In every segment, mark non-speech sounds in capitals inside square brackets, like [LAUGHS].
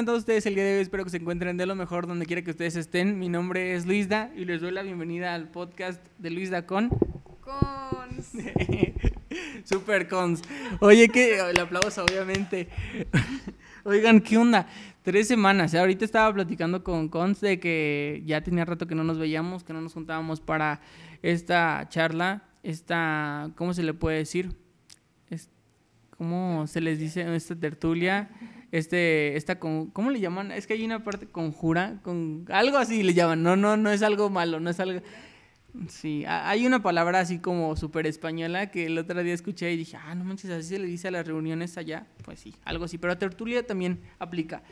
Tengan todos ustedes el día de hoy. Espero que se encuentren de lo mejor donde quiera que ustedes estén. Mi nombre es Luisda y les doy la bienvenida al podcast de Luisda con. Con. [LAUGHS] Super cons. Oye, que el aplauso, obviamente. Oigan, ¿qué onda? Tres semanas. ¿eh? Ahorita estaba platicando con Cons de que ya tenía rato que no nos veíamos, que no nos juntábamos para esta charla, esta, ¿cómo se le puede decir? ¿Cómo se les dice esta tertulia? Este, esta, con, ¿cómo le llaman? Es que hay una parte conjura, con algo así le llaman. No, no, no es algo malo, no es algo. Sí, ha- hay una palabra así como súper española que el otro día escuché y dije, ah, no manches, así se le dice a las reuniones allá. Pues sí, algo así, pero a tertulia también aplica.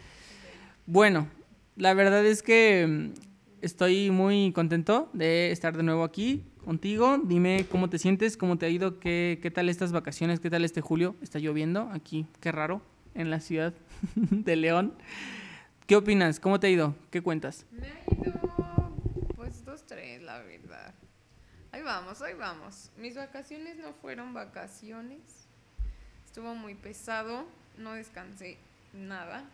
Bueno, la verdad es que mm, estoy muy contento de estar de nuevo aquí contigo. Dime cómo te sientes, cómo te ha ido, qué, qué tal estas vacaciones, qué tal este julio. Está lloviendo aquí, qué raro, en la ciudad [LAUGHS] de León. ¿Qué opinas? ¿Cómo te ha ido? ¿Qué cuentas? Me ha ido. Pues dos, tres, la verdad. Ahí vamos, ahí vamos. Mis vacaciones no fueron vacaciones. Estuvo muy pesado. No descansé nada.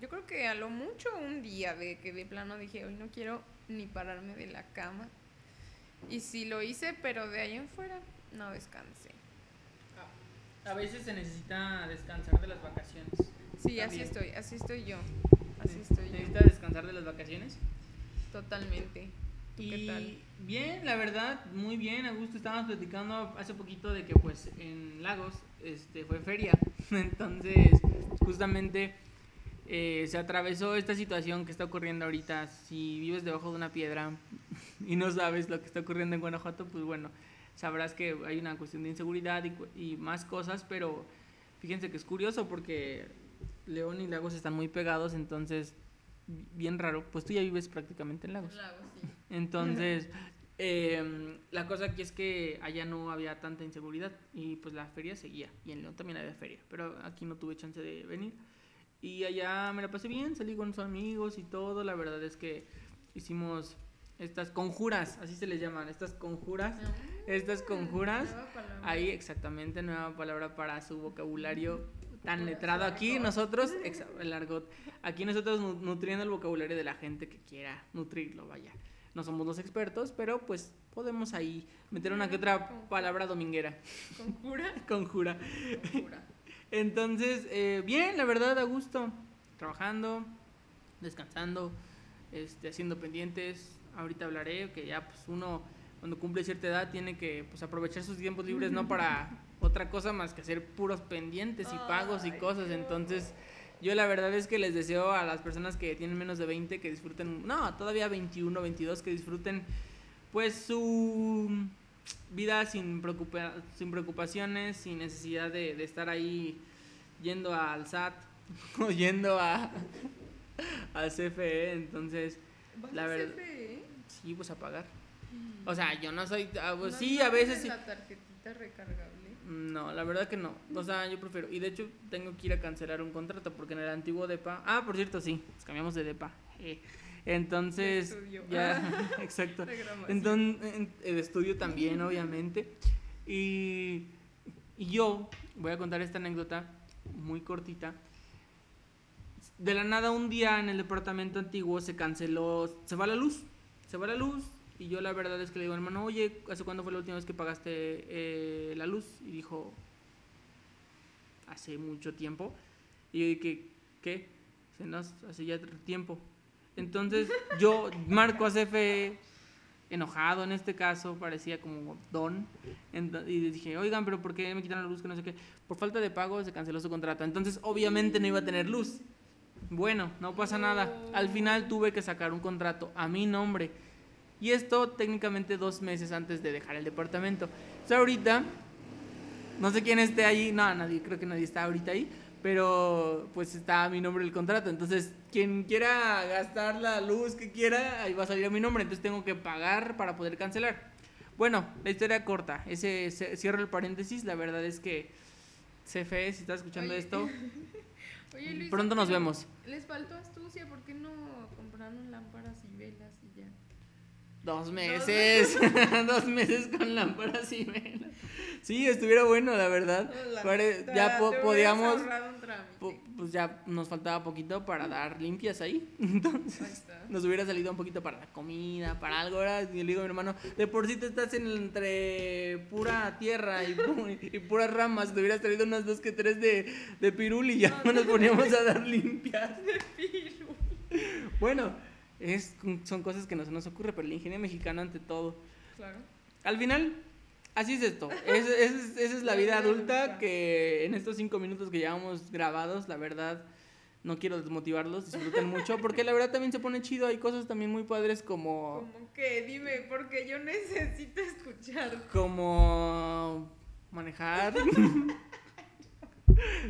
Yo creo que a lo mucho un día de que de plano dije, hoy no quiero ni pararme de la cama. Y sí lo hice, pero de ahí en fuera no descansé. A veces se necesita descansar de las vacaciones. Sí, así estoy, así estoy yo. Así estoy yo. ¿Necesitas descansar de las vacaciones? Totalmente. ¿Tú qué Y tal? bien, la verdad, muy bien, a gusto. Estábamos platicando hace poquito de que pues en Lagos este, fue feria. [LAUGHS] Entonces, justamente eh, se atravesó esta situación que está ocurriendo ahorita. Si vives debajo de una piedra [LAUGHS] y no sabes lo que está ocurriendo en Guanajuato, pues bueno, sabrás que hay una cuestión de inseguridad y, y más cosas, pero fíjense que es curioso porque León y Lagos están muy pegados, entonces, bien raro. Pues tú ya vives prácticamente en Lagos. Lago, sí. Entonces, [LAUGHS] em, la cosa aquí es que allá no había tanta inseguridad y pues la feria seguía. Y en León también había feria, pero aquí no tuve chance de venir. Y allá me la pasé bien, salí con los amigos y todo. La verdad es que hicimos estas conjuras, así se les llaman, estas conjuras. Estas conjuras. Ahí exactamente, nueva palabra para su vocabulario tan letrado. Aquí nosotros, el argot, aquí nosotros nu- nutriendo el vocabulario de la gente que quiera nutrirlo, vaya. No somos los expertos, pero pues podemos ahí meter una que otra palabra dominguera, ¿Conjura? [LAUGHS] conjura. Conjura. Entonces, eh, bien, la verdad, a gusto, trabajando, descansando, este, haciendo pendientes. Ahorita hablaré que ya pues uno cuando cumple cierta edad tiene que pues aprovechar sus tiempos libres no para [LAUGHS] otra cosa más que hacer puros pendientes y pagos y cosas. Entonces, yo la verdad es que les deseo a las personas que tienen menos de 20 que disfruten, no, todavía 21, 22 que disfruten pues su vida sin, preocupa- sin preocupaciones, sin necesidad de, de estar ahí yendo al SAT [LAUGHS] o yendo a [LAUGHS] al CFE, entonces ¿Vas La verdad- CFE? sí, pues a pagar. O sea, yo no soy, ah, pues, ¿No sí, a veces la tarjetita recargable? No, la verdad que no. O sea, yo prefiero. Y de hecho, tengo que ir a cancelar un contrato porque en el antiguo DEPA. Ah, por cierto, sí, nos cambiamos de DEPA. eh. Entonces, De estudio. ya, [LAUGHS] exacto. Entonces, el estudio también, obviamente. Y, y yo voy a contar esta anécdota muy cortita. De la nada, un día en el departamento antiguo se canceló, se va la luz, se va la luz. Y yo la verdad es que le digo, hermano, oye, ¿hace cuándo fue la última vez que pagaste eh, la luz? Y dijo, hace mucho tiempo. Y yo dije, ¿qué? No, hace ya tiempo. Entonces [LAUGHS] yo marco a CFE enojado en este caso, parecía como don. Y dije, oigan, pero ¿por qué me quitan la luz? Que no sé qué. Por falta de pago se canceló su contrato. Entonces, obviamente no iba a tener luz. Bueno, no pasa nada. Al final tuve que sacar un contrato a mi nombre. Y esto técnicamente dos meses antes de dejar el departamento. Sea, ahorita, no sé quién esté ahí. No, nadie, creo que nadie está ahorita ahí. Pero pues está a mi nombre el contrato. Entonces, quien quiera gastar la luz que quiera, ahí va a salir a mi nombre. Entonces tengo que pagar para poder cancelar. Bueno, la historia corta. Ese se- cierro el paréntesis. La verdad es que CFE, si estás escuchando Oye. esto, [LAUGHS] Oye, Luis, pronto nos vemos. Les faltó astucia, ¿por qué no compraron lámparas y velas? Dos meses. [LAUGHS] Dos meses con lámparas y velas. Sí, estuviera bueno, la verdad. La Pare- neta, ya po- podíamos. po- pues ya nos faltaba poquito para dar limpias ahí. [LAUGHS] Entonces Ahí está. nos hubiera salido un poquito para la comida, para algo. Ahora y le digo a mi hermano, de por sí te estás en- entre pura tierra y, pu- [LAUGHS] y puras ramas. Te hubieras traído unas dos que tres de, de pirul y ya nos poníamos a dar limpias. Bueno, es, son cosas que no se nos ocurre, pero el ingenio mexicano ante todo. Claro. Al final, así es esto. [LAUGHS] Es- es- esa es la vida adulta que en estos cinco minutos que llevamos grabados, la verdad, no quiero desmotivarlos, disfruten mucho, porque la verdad también se pone chido. Hay cosas también muy padres como, Como que, dime, porque yo necesito escuchar. como manejar. [LAUGHS]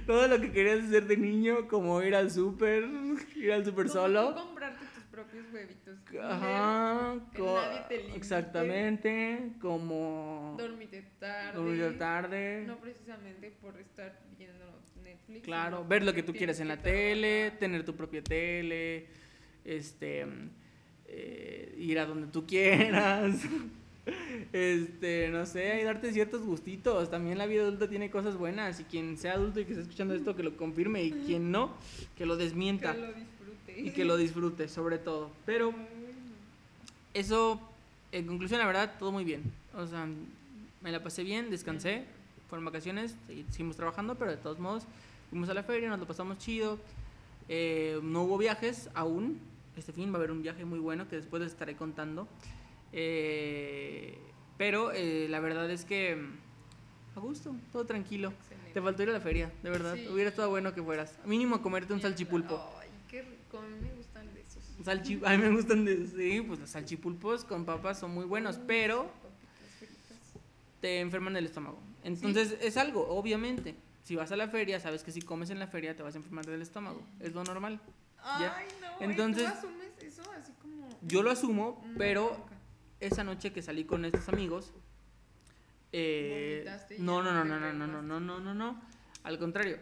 Todo lo que querías hacer de niño, como ir al súper, ir al súper solo. tus propios huevitos. Ajá, que co- nadie te limite. exactamente, como Dormirte tarde. tarde. No precisamente por estar viendo Netflix. Claro, ver lo que tú quieres en la tele, trabajar. tener tu propia tele, este, eh, ir a donde tú quieras, [LAUGHS] este, no sé, y darte ciertos gustitos. También la vida adulta tiene cosas buenas y quien sea adulto y que esté escuchando esto que lo confirme y quien no, que lo desmienta Que lo. Y que lo disfrute sobre todo. Pero eso, en conclusión, la verdad, todo muy bien. O sea, me la pasé bien, descansé, fueron vacaciones, segui- seguimos trabajando, pero de todos modos, fuimos a la feria, nos lo pasamos chido. Eh, no hubo viajes aún. Este fin va a haber un viaje muy bueno que después les estaré contando. Eh, pero eh, la verdad es que a gusto, todo tranquilo. Excelente. Te faltó ir a la feria, de verdad. Sí. Hubiera estado bueno que fueras. Mínimo comerte un salchipulpo. Qué rico. A mí me gustan de esos. Salchi- a mí me gustan de sí, pues los salchipulpos con papas son muy buenos, Uy, pero te enferman el estómago. Entonces es algo, obviamente. Si vas a la feria, sabes que si comes en la feria te vas a enfermar del estómago. Es lo normal. Ya. Ay, no. Entonces-. ¿Tú asumes eso así como.? Yo lo asumo, una pero esa noche que salí con estos amigos, eh, no, no, no, no, no, no, no, no, no, no, no. Al contrario,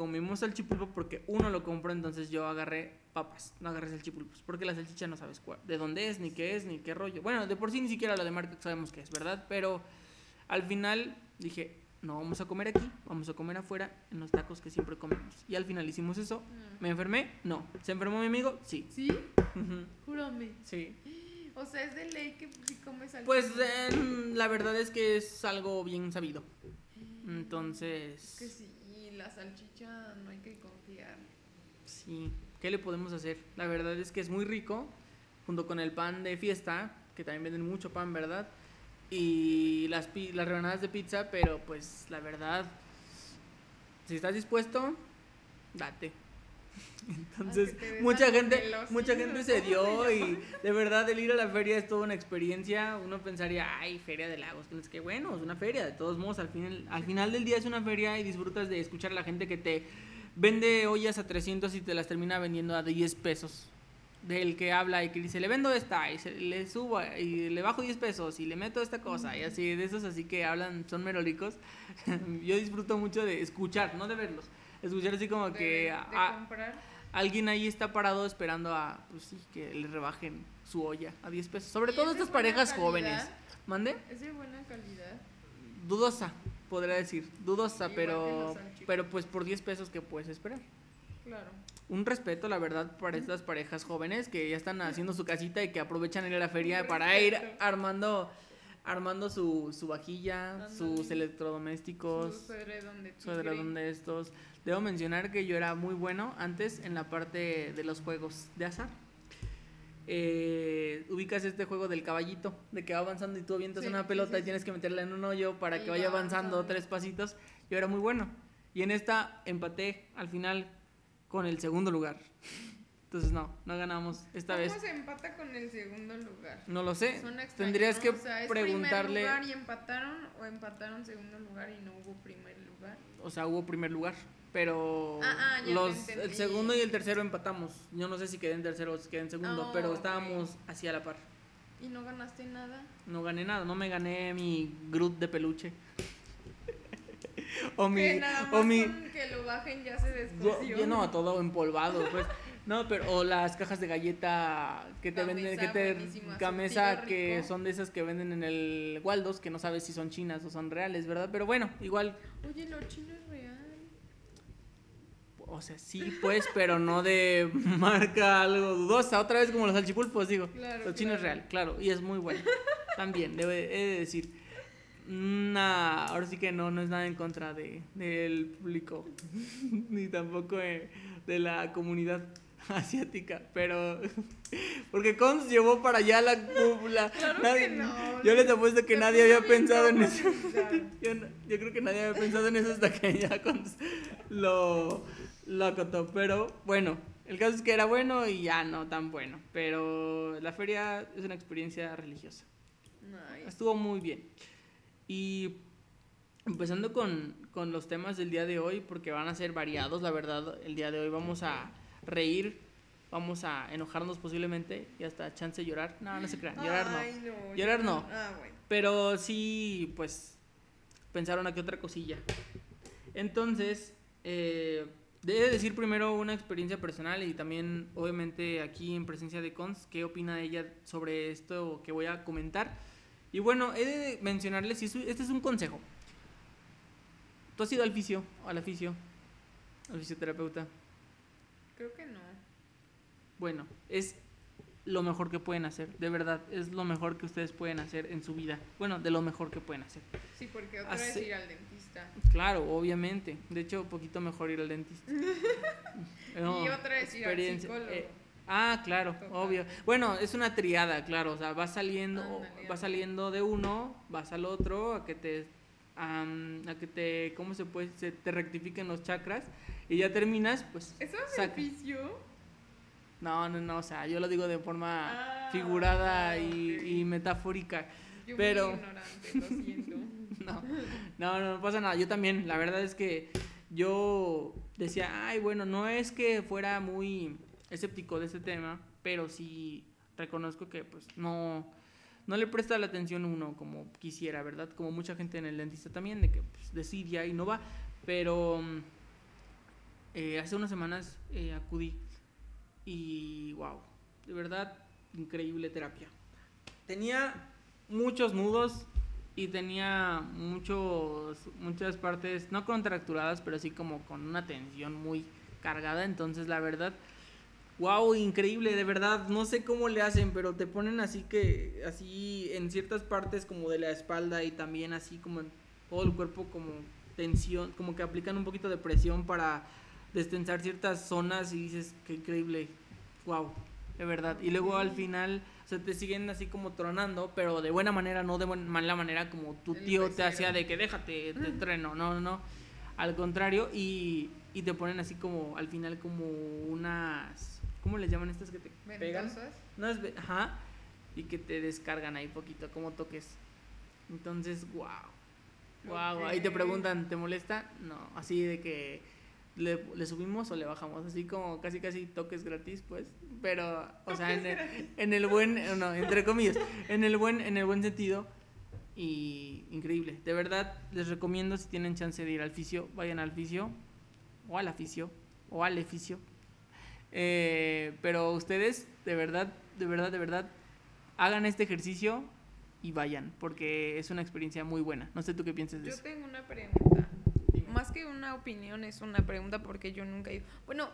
comimos salchipulpo porque uno lo compró, entonces yo agarré papas, no agarré salchipulpos, porque la salchicha no sabes cuál, de dónde es, ni qué es, ni qué rollo. Bueno, de por sí ni siquiera la de marca sabemos qué es, ¿verdad? Pero al final dije, no vamos a comer aquí, vamos a comer afuera en los tacos que siempre comemos. Y al final hicimos eso. Mm. ¿Me enfermé? No. ¿Se enfermó mi amigo? Sí. ¿Sí? Júrame. Sí. O sea, es de ley que si comes algo. Pues eh, la verdad es que es algo bien sabido. Entonces, Que sí, la salchicha no hay que confiar. sí, ¿qué le podemos hacer? La verdad es que es muy rico, junto con el pan de fiesta, que también venden mucho pan, ¿verdad? Y las, las rebanadas de pizza, pero pues la verdad, si estás dispuesto, date. [LAUGHS] Entonces, que mucha gente, mucha gente ¿cómo se dio y de verdad el ir a la feria es toda una experiencia. Uno pensaría, ay, feria de lagos, que sé qué bueno, es una feria. De todos modos, al final, al final del día es una feria y disfrutas de escuchar a la gente que te vende ollas a 300 y te las termina vendiendo a 10 pesos. Del que habla y que dice, le vendo esta y se- le subo y le bajo 10 pesos y le meto esta cosa y así, de esos así que hablan, son merolicos. [LAUGHS] Yo disfruto mucho de escuchar, no de verlos. Escuchar así como De, que a- alguien ahí está parado esperando a, pues sí, que le rebajen su olla a 10 pesos. Sobre ¿Y todo estas parejas calidad? jóvenes. ¿Mande? Es de buena calidad. Dudosa, podría decir. Dudosa, Igual pero, pero pues por 10 pesos que puedes esperar. Claro. Un respeto, la verdad, para estas parejas jóvenes que ya están haciendo su casita y que aprovechan ir a la feria para ir armando armando su, su vajilla, sus electrodomésticos, Su edredón de estos. Debo mencionar que yo era muy bueno antes en la parte de los juegos de azar. Eh, ubicas este juego del caballito, de que va avanzando y tú avientas Sí, una pelota sí, y sí. tienes que meterla en un hoyo para Y que vaya va avanzando avanzando. tres pasitos. Yo era muy bueno. Y en esta empaté al final con el segundo lugar. Entonces no, no ganamos esta ¿Cómo vez. se empata con el segundo lugar? No lo sé. Tendrías ¿no? que O sea, ¿es preguntarle. primer lugar y empataron o empataron segundo lugar y no hubo primer lugar? O sea, hubo primer lugar. Pero Ah, ah, los, el segundo y el tercero empatamos. Yo no sé si quedé en tercero o si quedé en segundo, Ah, pero estábamos así a la par. ¿Y no ganaste nada? No gané nada, no me gané mi Groot de peluche. [LAUGHS] o mi. que nada más O mi. con que lo bajen ya se yo- descosió. yo no, todo empolvado, pues. No, pero o las cajas de galleta que te venden, que te camesa que rico. son de esas que venden en el Waldos, que no sabes si son chinas o son reales, ¿verdad? Pero bueno, igual Oye, lo chino es real. O sea, sí, pues, pero no de [LAUGHS] marca algo dudosa. Otra vez como los salchipulpos, digo. Claro, los chinos claro. real, claro, y es muy bueno. También, debe, he de decir. Nah, ahora sí que no, no es nada en contra de, del público, [LAUGHS] ni tampoco de, de la comunidad [LAUGHS] asiática, pero porque Cons llevó para allá la cúpula. Claro Nadie- que no. Yo les apuesto que nadie había pensado en eso. Yo, yo creo que nadie había pensado en eso hasta que ya Cons lo, lo acotó. Pero bueno, el caso es que era bueno y ya no tan bueno. Pero la feria es una experiencia religiosa. Nice. Estuvo muy bien. Y empezando con, con los temas del día de hoy, porque van a ser variados, la verdad, el día de hoy vamos a reír, vamos a enojarnos posiblemente y hasta chance de llorar. No, no se crean, llorar no. Ay, no. Llorar no. Ah, bueno. Pero sí, pues, pensaron aquí otra cosilla. Entonces, eh, debe decir primero una experiencia personal y también, obviamente, aquí en presencia de Cons, qué opina ella sobre esto que voy a comentar. Y bueno, he de mencionarles, y es- este es un consejo. ¿Tú has ido al fisio, al aficio, al fisioterapeuta? Creo que no. Bueno, es lo mejor que pueden hacer, de verdad, es lo mejor que ustedes pueden hacer en su vida. Bueno, de lo mejor que pueden hacer. Sí, porque otra vez Hace- ir al dentista. Claro, obviamente. De hecho, un poquito mejor ir al dentista. [LAUGHS] No, y otra vez ir al psicólogo. eh, ah, claro, Total. obvio. Bueno, es una triada, claro. O sea, vas saliendo, vas saliendo de uno, vas al otro, a que te, a que te, ¿cómo se puede? Se te rectifiquen los chakras y ya terminas, pues. ¿Eso es beneficio? No, no, no. O sea, yo lo digo de forma Ah, figurada y metafórica. Yo Pero- muy ignorante, lo siento. [LAUGHS] No, no, no, no pasa nada. Yo también, la verdad es que yo decía, ay, bueno, no es que fuera muy escéptico de este tema, pero sí reconozco que pues no, no le presta la atención uno como quisiera, ¿verdad? Como mucha gente en el dentista también, de que pues, decidia y no va. Pero eh, hace unas semanas eh, acudí y wow, de verdad, increíble terapia. Tenía muchos nudos y tenía muchos, muchas partes, no contracturadas, pero sí como con una tensión muy cargada. Entonces, la verdad, wow, increíble, de verdad. No sé cómo le hacen, pero te ponen así que, así en ciertas partes como de la espalda y también así como en todo el cuerpo, como tensión, como que aplican un poquito de presión para destensar ciertas zonas y dices, qué increíble, wow, de verdad. Y luego al final se te siguen así como tronando, pero de buena manera, no de buen- mala manera como tu El tío te hacía de que déjate, te treno, no, no, no. Al contrario, y, y te ponen así como al final como unas, ¿cómo les llaman estas que te pegan? ¿Ventosas? No es, ve- ajá, y que te descargan ahí poquito, como toques. Entonces, wow. Wow, ahí te preguntan, ¿te molesta? No, así de que le, le subimos o le bajamos, así como casi casi toques gratis, pues, pero, o sea, en el, en el buen, no, entre comillas, en el buen, en el buen sentido y increíble. De verdad, les recomiendo si tienen chance de ir al fisio, vayan al fisio o al aficio o al eficio. Eh, pero ustedes, de verdad, de verdad, de verdad, hagan este ejercicio y vayan, porque es una experiencia muy buena. No sé tú qué piensas de Yo eso. tengo una pregunta. Más que una opinión, es una pregunta porque yo nunca he ido. Bueno,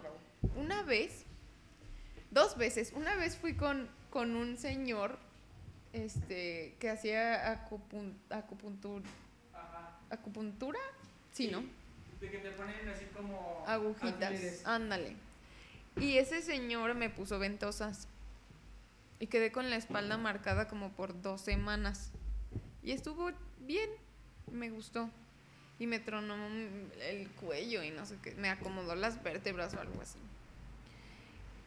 una vez, dos veces. Una vez fui con, con un señor este, que hacía acupun, acupuntur- acupuntura. Sí, ¿no? De que te ponen así como Agujitas. Ándale. Y ese señor me puso ventosas. Y quedé con la espalda marcada como por dos semanas. Y estuvo bien. Me gustó. Y me tronó el cuello y no sé qué. Me acomodó las vértebras o algo así.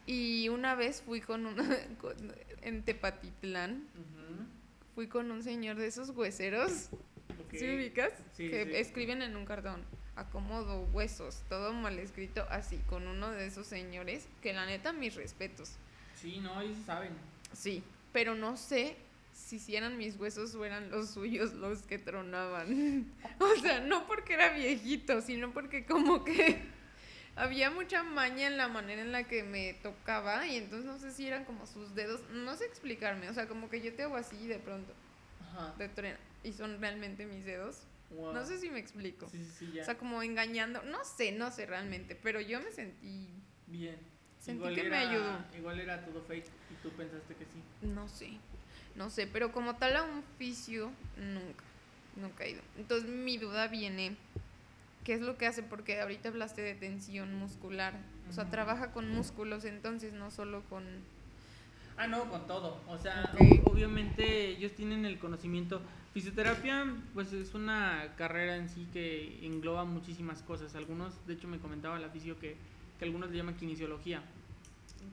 Y una vez fui con [LAUGHS] con- en Tepatitlán. Fui con un señor de esos hueseros. ok. ¿Sí ubicas? Sí, que sí. escriben en un cartón. Acomodo, huesos, todo mal escrito así, con uno de esos señores, que la neta, mis respetos. Sí, no, ellos saben. Sí, pero no sé si si eran mis huesos o eran los suyos los que tronaban. [LAUGHS] o sea, no porque era viejito, sino porque como que [LAUGHS] había mucha maña en la manera en la que me tocaba y entonces no sé si eran como sus dedos, no sé explicarme, o sea, como que yo te hago así y de pronto Ajá. de truena y son realmente mis dedos. Wow. No sé si me explico. Sí, sí, sí, ya. O sea, como engañando. No sé, no sé realmente, pero yo me sentí. Bien. Sentí Igual que me era- ayudó. Igual era todo fake y tú pensaste que sí. No sé. No sé, pero como tal a un fisio, nunca. Nunca he ido. Entonces mi duda viene. ¿Qué es lo que hace? Porque ahorita hablaste de tensión muscular. O sea, trabaja con músculos, entonces no solo con. Ah, no, con todo. O sea, obviamente ellos tienen el conocimiento. Fisioterapia, pues es una carrera en sí que engloba muchísimas cosas. Algunos, de hecho, me comentaba la fisio que, que algunos le llaman kinesiología.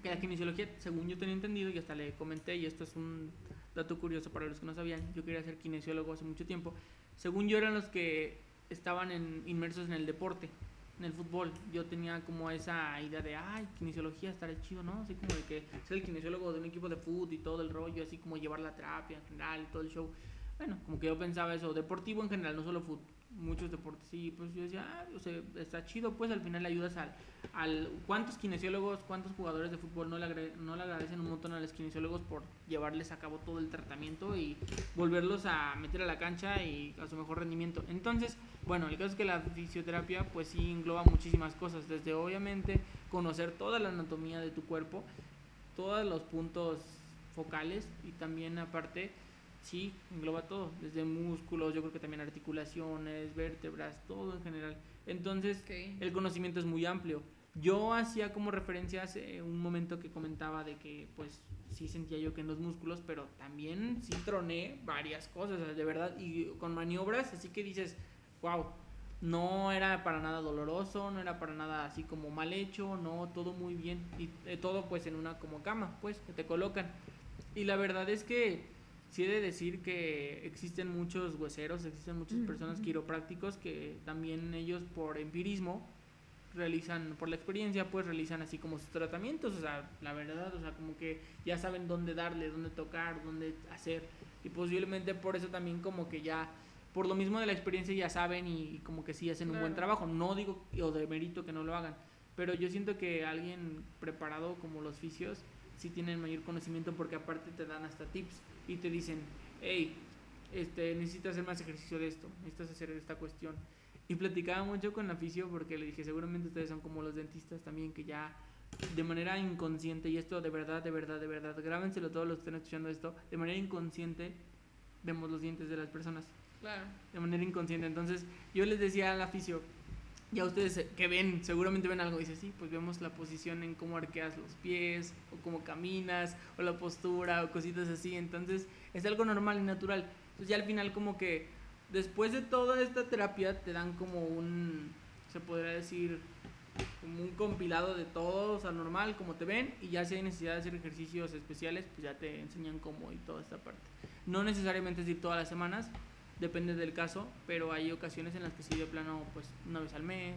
Que la kinesiología, según yo tenía entendido, y hasta le comenté, y esto es un dato curioso para los que no sabían, yo quería ser kinesiólogo hace mucho tiempo. Según yo eran los que estaban en- inmersos en el deporte, en el fútbol. Yo tenía como esa idea de, ay, kinesiología estará chido, ¿no? Así como de que ser el kinesiólogo de un equipo de fútbol y todo el rollo, así como llevar la terapia en general todo el show. Bueno, como que yo pensaba eso, deportivo en general, no solo fútbol, muchos deportes. Y pues yo decía, ah, o sea, está chido, pues al final le ayudas al, al cuántos kinesiólogos, cuántos jugadores de fútbol no le, agre- no le agradecen un montón a los kinesiólogos por llevarles a cabo todo el tratamiento y volverlos a meter a la cancha y a su mejor rendimiento. Entonces, bueno, el caso es que la fisioterapia pues sí engloba muchísimas cosas, desde obviamente conocer toda la anatomía de tu cuerpo, todos los puntos focales y también aparte sí engloba todo, desde músculos, yo creo que también articulaciones, vértebras, todo en general. Entonces, Ok. el conocimiento es muy amplio. Yo hacía como referencia hace un momento que comentaba de que pues sí sentía yo que en los músculos, pero también sí troné varias cosas, o sea, de verdad, y con maniobras, así que dices, wow, no era para nada doloroso, no era para nada así como mal hecho, no, todo muy bien, y eh, todo pues en una como cama, pues, que te colocan. Y la verdad es que sí he de decir que existen muchos hueseros, existen muchas personas quiroprácticos que también ellos por empirismo realizan, por la experiencia, pues realizan así como sus tratamientos, o sea, la verdad, o sea, como que ya saben dónde darle, dónde tocar, dónde hacer, y posiblemente por eso también como que ya, por lo mismo de la experiencia ya saben y, y como que sí hacen un buen Claro. trabajo, no digo o de mérito que no lo hagan, pero yo siento que alguien preparado como los fisios sí tienen mayor conocimiento porque aparte te dan hasta tips y te dicen, hey, este, necesitas hacer más ejercicio de esto, necesitas hacer esta cuestión. Y platicaba mucho con la fisio porque le dije, seguramente ustedes son como los dentistas también, que ya de manera inconsciente, y esto de verdad, de verdad, de verdad, grábenselo todos los que estén escuchando esto, de manera inconsciente vemos los dientes de las personas, Claro. de manera inconsciente. Entonces yo les decía a la fisio, ya ustedes eh, que ven, seguramente ven algo, dice, sí, pues vemos la posición en cómo arqueas los pies, o cómo caminas, o la postura, o cositas así, entonces es algo normal y natural. Entonces ya al final como que después de toda esta terapia te dan como un, se podría decir, como un compilado de todo, o sea, normal, como te ven, y ya si hay necesidad de hacer ejercicios especiales, pues ya te enseñan cómo y toda esta parte. No necesariamente es ir todas las semanas, depende del caso, pero hay ocasiones en las que sí de plano, pues una vez al mes,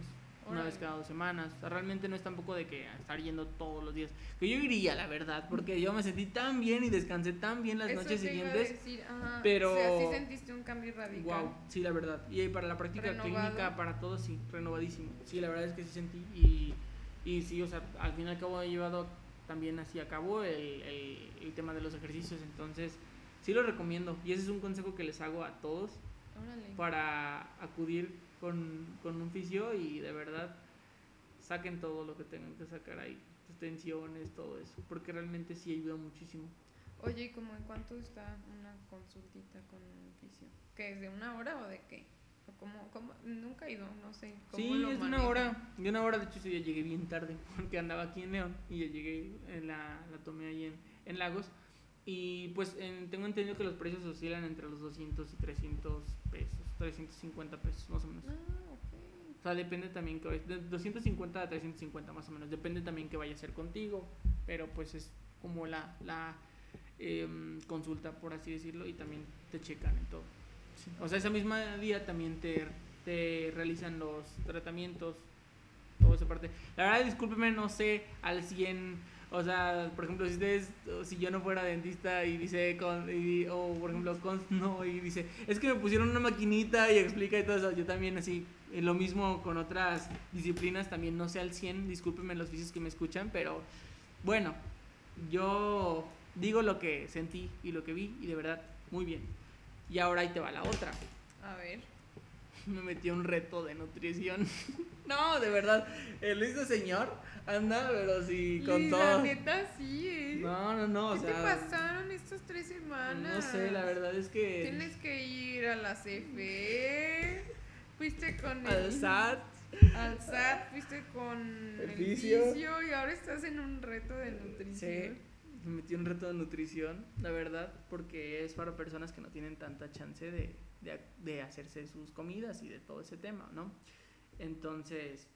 una vez cada dos semanas. O sea, realmente no es tampoco de que estar yendo todos los días. Que yo iría, la verdad, porque yo me sentí tan bien y descansé tan bien las Eso noches siguientes. decir, ajá, pero- O sea, sí sentiste un cambio radical. Wow, sí, la verdad. Y para la práctica Renovado. clínica, para todo, sí, renovadísimo. Sí, la verdad es que sí sentí. Y, y sí, o sea, al fin y al cabo he llevado también así a cabo el, el, el tema de los ejercicios. Entonces, sí lo recomiendo. Y ese es un consejo que les hago a todos Órale. para acudir con, con un fisio y de verdad saquen todo lo que tengan que sacar ahí. Tensiones, todo eso. Porque realmente sí ayuda muchísimo. Oye, ¿y como en cuánto está una consultita con un fisio? ¿Qué es de una hora o de qué? ¿O cómo, cómo? Nunca he ido, no sé. ¿cómo Sí, lo es de una hora. De una hora, de hecho, sí, ya llegué bien tarde [LAUGHS] porque andaba aquí en León y ya llegué, en la, la tomé ahí en, en Lagos. Y pues en- tengo entendido que los precios oscilan entre los 200 y 300 pesos, 350 pesos más o menos. Ah, ok. O sea, depende también que vaya- de 250 a 350 más o menos. Depende también que vaya a ser contigo, pero pues es como la, la em, consulta, por así decirlo, y también te checan en todo. Sí. O sea, ese mismo día también te, te realizan los tratamientos, toda esa parte. La verdad, discúlpeme, no sé al 100. O sea, por ejemplo, si ustedes, si yo no fuera dentista y dice, con, o por ejemplo, con, [LAUGHS] no, y dice, es que me pusieron una maquinita y explica y todo eso, yo también así, eh, lo mismo con otras disciplinas, también no sé al 100, discúlpenme los físicos que me escuchan, pero bueno, yo digo lo que sentí y lo que vi y de verdad, muy bien. Y ahora ahí te va la otra. A ver. [LAUGHS] me metí a un reto de nutrición. [LAUGHS] no, de verdad, el este señor anda, pero sí, con Y todo. La neta sí, ¿eh? No, no, no, o ¿Qué sea. te pasaron estas tres semanas? No sé, la verdad es que. Tienes que ir a la CFE. Fuiste con Al el SAT. al SAT, fuiste con El el fisio y ahora estás en un reto de nutrición. Sí, me metí un reto de nutrición, la verdad, porque es para personas que no tienen tanta chance de, de, de hacerse sus comidas y de todo ese tema, ¿no? Entonces,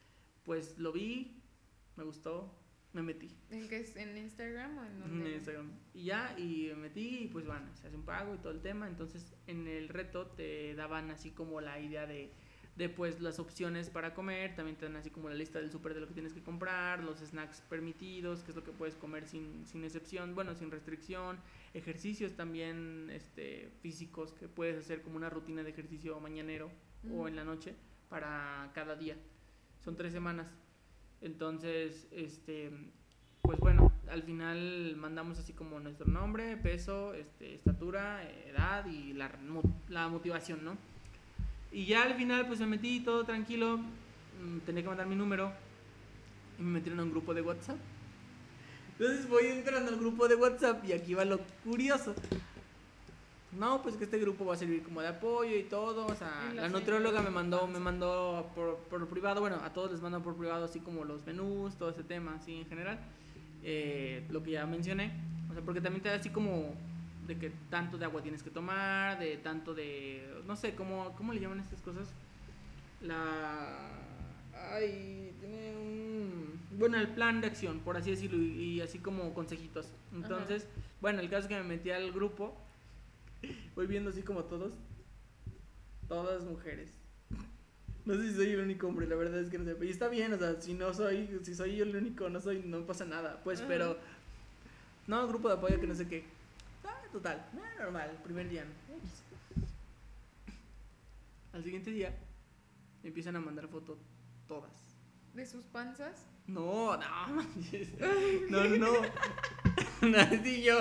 pues lo vi, me gustó, me metí ¿En qué es? ¿En Instagram o en en dónde? Instagram. Y ya, y me metí, y pues bueno, se hace un pago y todo el tema. Entonces, en el reto te daban así como la idea de, de pues las opciones para comer, también te dan así como la lista del súper de lo que tienes que comprar, los snacks permitidos, qué es lo que puedes comer sin, sin excepción, bueno, sin restricción, ejercicios también este, físicos que puedes hacer como una rutina de ejercicio mañanero o en la noche para cada día. Son tres semanas. Entonces, este, pues bueno, al final mandamos así como nuestro nombre, peso, este, estatura, edad y la, la motivación, ¿no? Y ya al final pues me metí todo tranquilo, mm, tenía que mandar mi número y me metieron a un grupo de WhatsApp. Entonces voy entrando al grupo de WhatsApp y aquí va lo curioso. No, pues que este grupo va a servir como de apoyo y todo. O sea, la nutrióloga me mandó, me mandó por, por privado, bueno, a todos les mando por privado así como los menús, todo ese tema, así en general. Eh, lo que ya mencioné. O sea, porque también te da así como de que tanto de agua tienes que tomar, de tanto de, no sé, ¿cómo, cómo le llaman estas cosas? La... Ay, tiene un... Bueno, el plan de acción, por así decirlo, y, y así como consejitos. Entonces, bueno, el caso es que me metí al grupo, [LAUGHS] voy viendo así como todos, todas mujeres. No sé si soy el único hombre, la verdad es que no sé. Y está bien, o sea, si no soy, si soy yo el único, no soy, no pasa nada. Pues, Ajá. pero, no, grupo de apoyo que no sé qué. Ah, total, ah, normal, primer día. ¿no? Al siguiente día, me empiezan a mandar fotos todas. ¿De sus panzas? No, no, [LAUGHS] no, no. [LAUGHS] Así yo,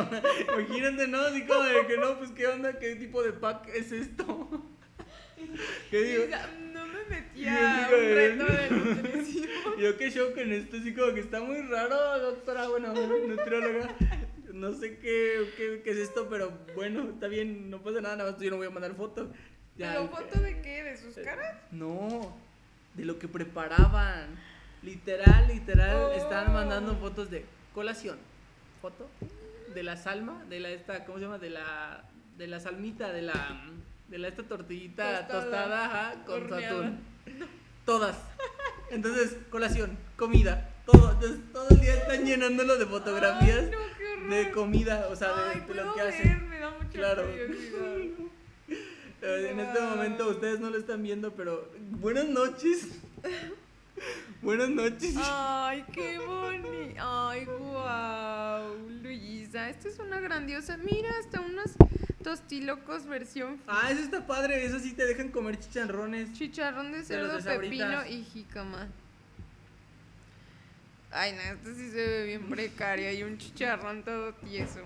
imagínate, ¿no? Así como de que no, pues qué onda, qué tipo de pack es esto. [LAUGHS] ¿Qué digo? No me metí Yo a digo, un reto de nutrición. Yo qué shock en esto, así como que está muy raro, doctora, bueno, nutrióloga. No sé qué, qué, qué es esto, pero bueno, está bien, no pasa nada, nada más yo no voy a mandar fotos. Ya, ¿Pero foto de qué? ¿De sus caras? No, de lo que preparaban. Literal, literal, Oh. estaban mandando fotos de colación. Foto de la salma, de la esta, ¿cómo se llama? De la de la salmita, de la de la esta tortillita Tostada. tostada, ajá, con su Horneada. atún. Todas. Entonces, colación, comida, todo, entonces, todo el día están llenándolo de fotografías Ay, no, de comida, o sea, de, Ay, de puedo lo que ver, hacen. me da mucha Claro. curiosidad. En este momento ustedes no lo están viendo, pero buenas noches. [LAUGHS] buenas noches. Ay, qué bonito. Ay, wow. Luisa, esta es una grandiosa. Mira, hasta unos tostilocos versión. Ah, eso está padre, eso sí te dejan comer chicharrones. chicharrón de cerdo, de pepino y jícama. Ay, no, esto sí se ve bien precario. Y un chicharrón todo tieso.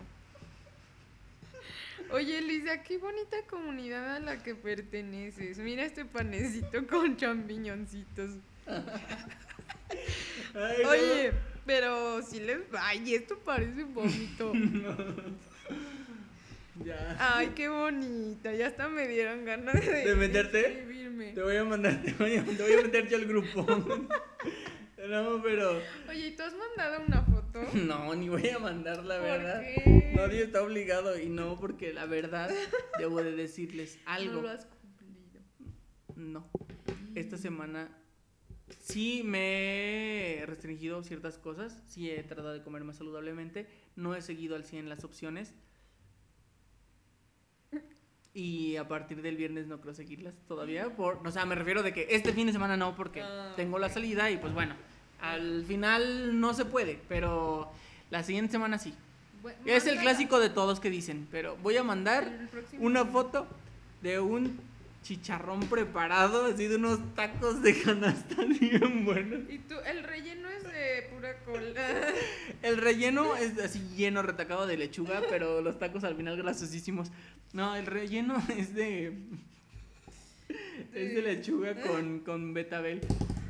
Oye, Luisa, qué bonita comunidad a la que perteneces. Mira este panecito [LAUGHS] con champiñoncitos. Ay, no. Oye, pero si les. Ay, esto parece vómito. [LAUGHS] Ya. Ay, qué bonita. Ya hasta me dieron ganas de. ¿De meterte? inscribirme. Te voy a mandar, [LAUGHS] te voy a, te voy a meter yo al grupo. No, pero. Oye, ¿y tú has mandado una foto? [LAUGHS] No, ni voy a mandar la ¿Por verdad. qué? Nadie está obligado y no, porque la verdad, debo de decirles [LAUGHS] algo. No lo has cumplido. No. Esta semana sí me he restringido ciertas cosas. Sí he tratado de comer más saludablemente. No he seguido al 100 las opciones. Y a partir del viernes no creo seguirlas todavía. Por, o sea, me refiero de que este fin de semana no, porque Ah, tengo la salida y pues bueno, al final no se puede, pero la siguiente semana sí. Bueno, Es el clásico de todos que dicen, pero voy a mandar una foto de un chicharrón preparado, así de unos tacos de canasta [LAUGHS] bien buenos. Y tú, el relleno es de pura cola. [LAUGHS] El relleno es así lleno, retacado de lechuga, pero los tacos al final grasosísimos. No, el relleno [LAUGHS] es de... Es de lechuga con, con betabel.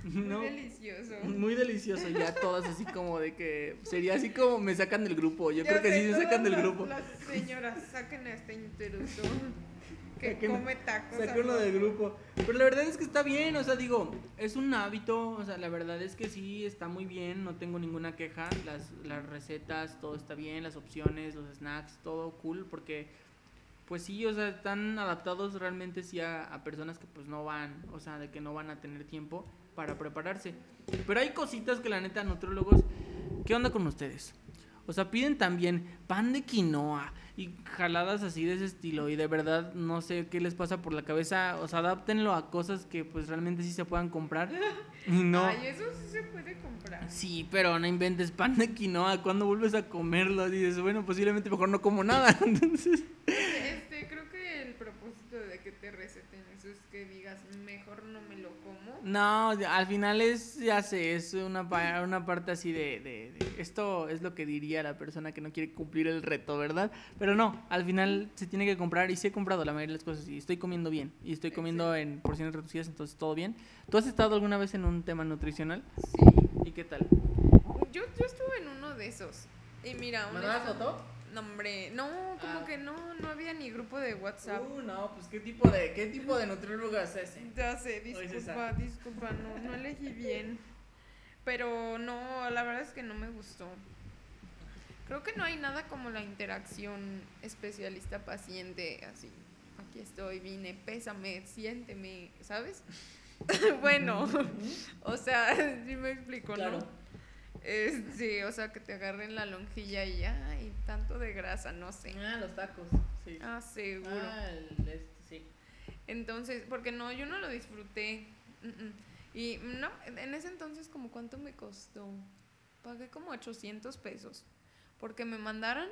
[LAUGHS] ¿no? Muy delicioso. Muy delicioso, ya todas así como de que sería así como me sacan del grupo. Yo Ya creo que sí se todas sacan del las- grupo. Las señoras, saquen a este intruso [LAUGHS] que Saquen- come tacos. A del grupo. Pero la verdad es que está bien, o sea, digo, es un hábito, o sea, la verdad es que sí está muy bien, no tengo ninguna queja. Las, las recetas, todo está bien, las opciones, los snacks, todo cool, porque pues sí, o sea, están adaptados realmente sí a, a personas que pues no van, o sea, de que no van a tener tiempo para prepararse. Pero hay cositas que la neta, nutrólogos, ¿qué onda con ustedes? O sea, piden también pan de quinoa y jaladas así de ese estilo. Y de verdad no sé qué les pasa por la cabeza. O sea, adáptenlo a cosas que pues realmente sí se puedan comprar. [LAUGHS] No. Ay, eso sí se puede comprar. Sí, pero no inventes pan de quinoa. ¿Cuándo vuelves a comerlo? Dices, bueno, posiblemente mejor no como nada. [LAUGHS] Entonces. Este, creo que el propósito de que te receten eso es que digas, mejor no me lo como. No, al final es, ya sé, es una, una parte así de, de- de- Esto es lo que diría la persona que no quiere cumplir el reto, ¿verdad? Pero no, al final se tiene que comprar y sí he comprado la mayoría de las cosas y estoy comiendo bien. Y estoy comiendo en porciones reducidas, entonces todo bien. ¿Tú has estado alguna vez en un tema nutricional? Sí. ¿Y qué tal? Yo, yo estuve en uno de esos. Y mira, ¿Mandabas honesta- foto? No, hombre, no, como Ah. que no, no había ni grupo de WhatsApp. Uh, no, pues ¿qué tipo de, qué tipo de nutrióloga es ese? Ya sé, disculpa, disculpa, no, no elegí bien. Pero no, la verdad es que no me gustó. Creo que no hay nada como la interacción especialista-paciente, así. Aquí estoy, vine, pésame, siénteme, ¿sabes? [LAUGHS] bueno, o sea, [LAUGHS] sí me explico, Claro. ¿no? Este, o sea, que te agarren la lonjilla y ay, tanto de grasa, no sé. Ah, los tacos, sí. Ah, seguro. Ah, el, este, sí. Entonces, porque no, yo no lo disfruté. Mm, mm. Y no, en ese entonces, como cuánto me costó. Pagué como 800 pesos. Porque me mandaron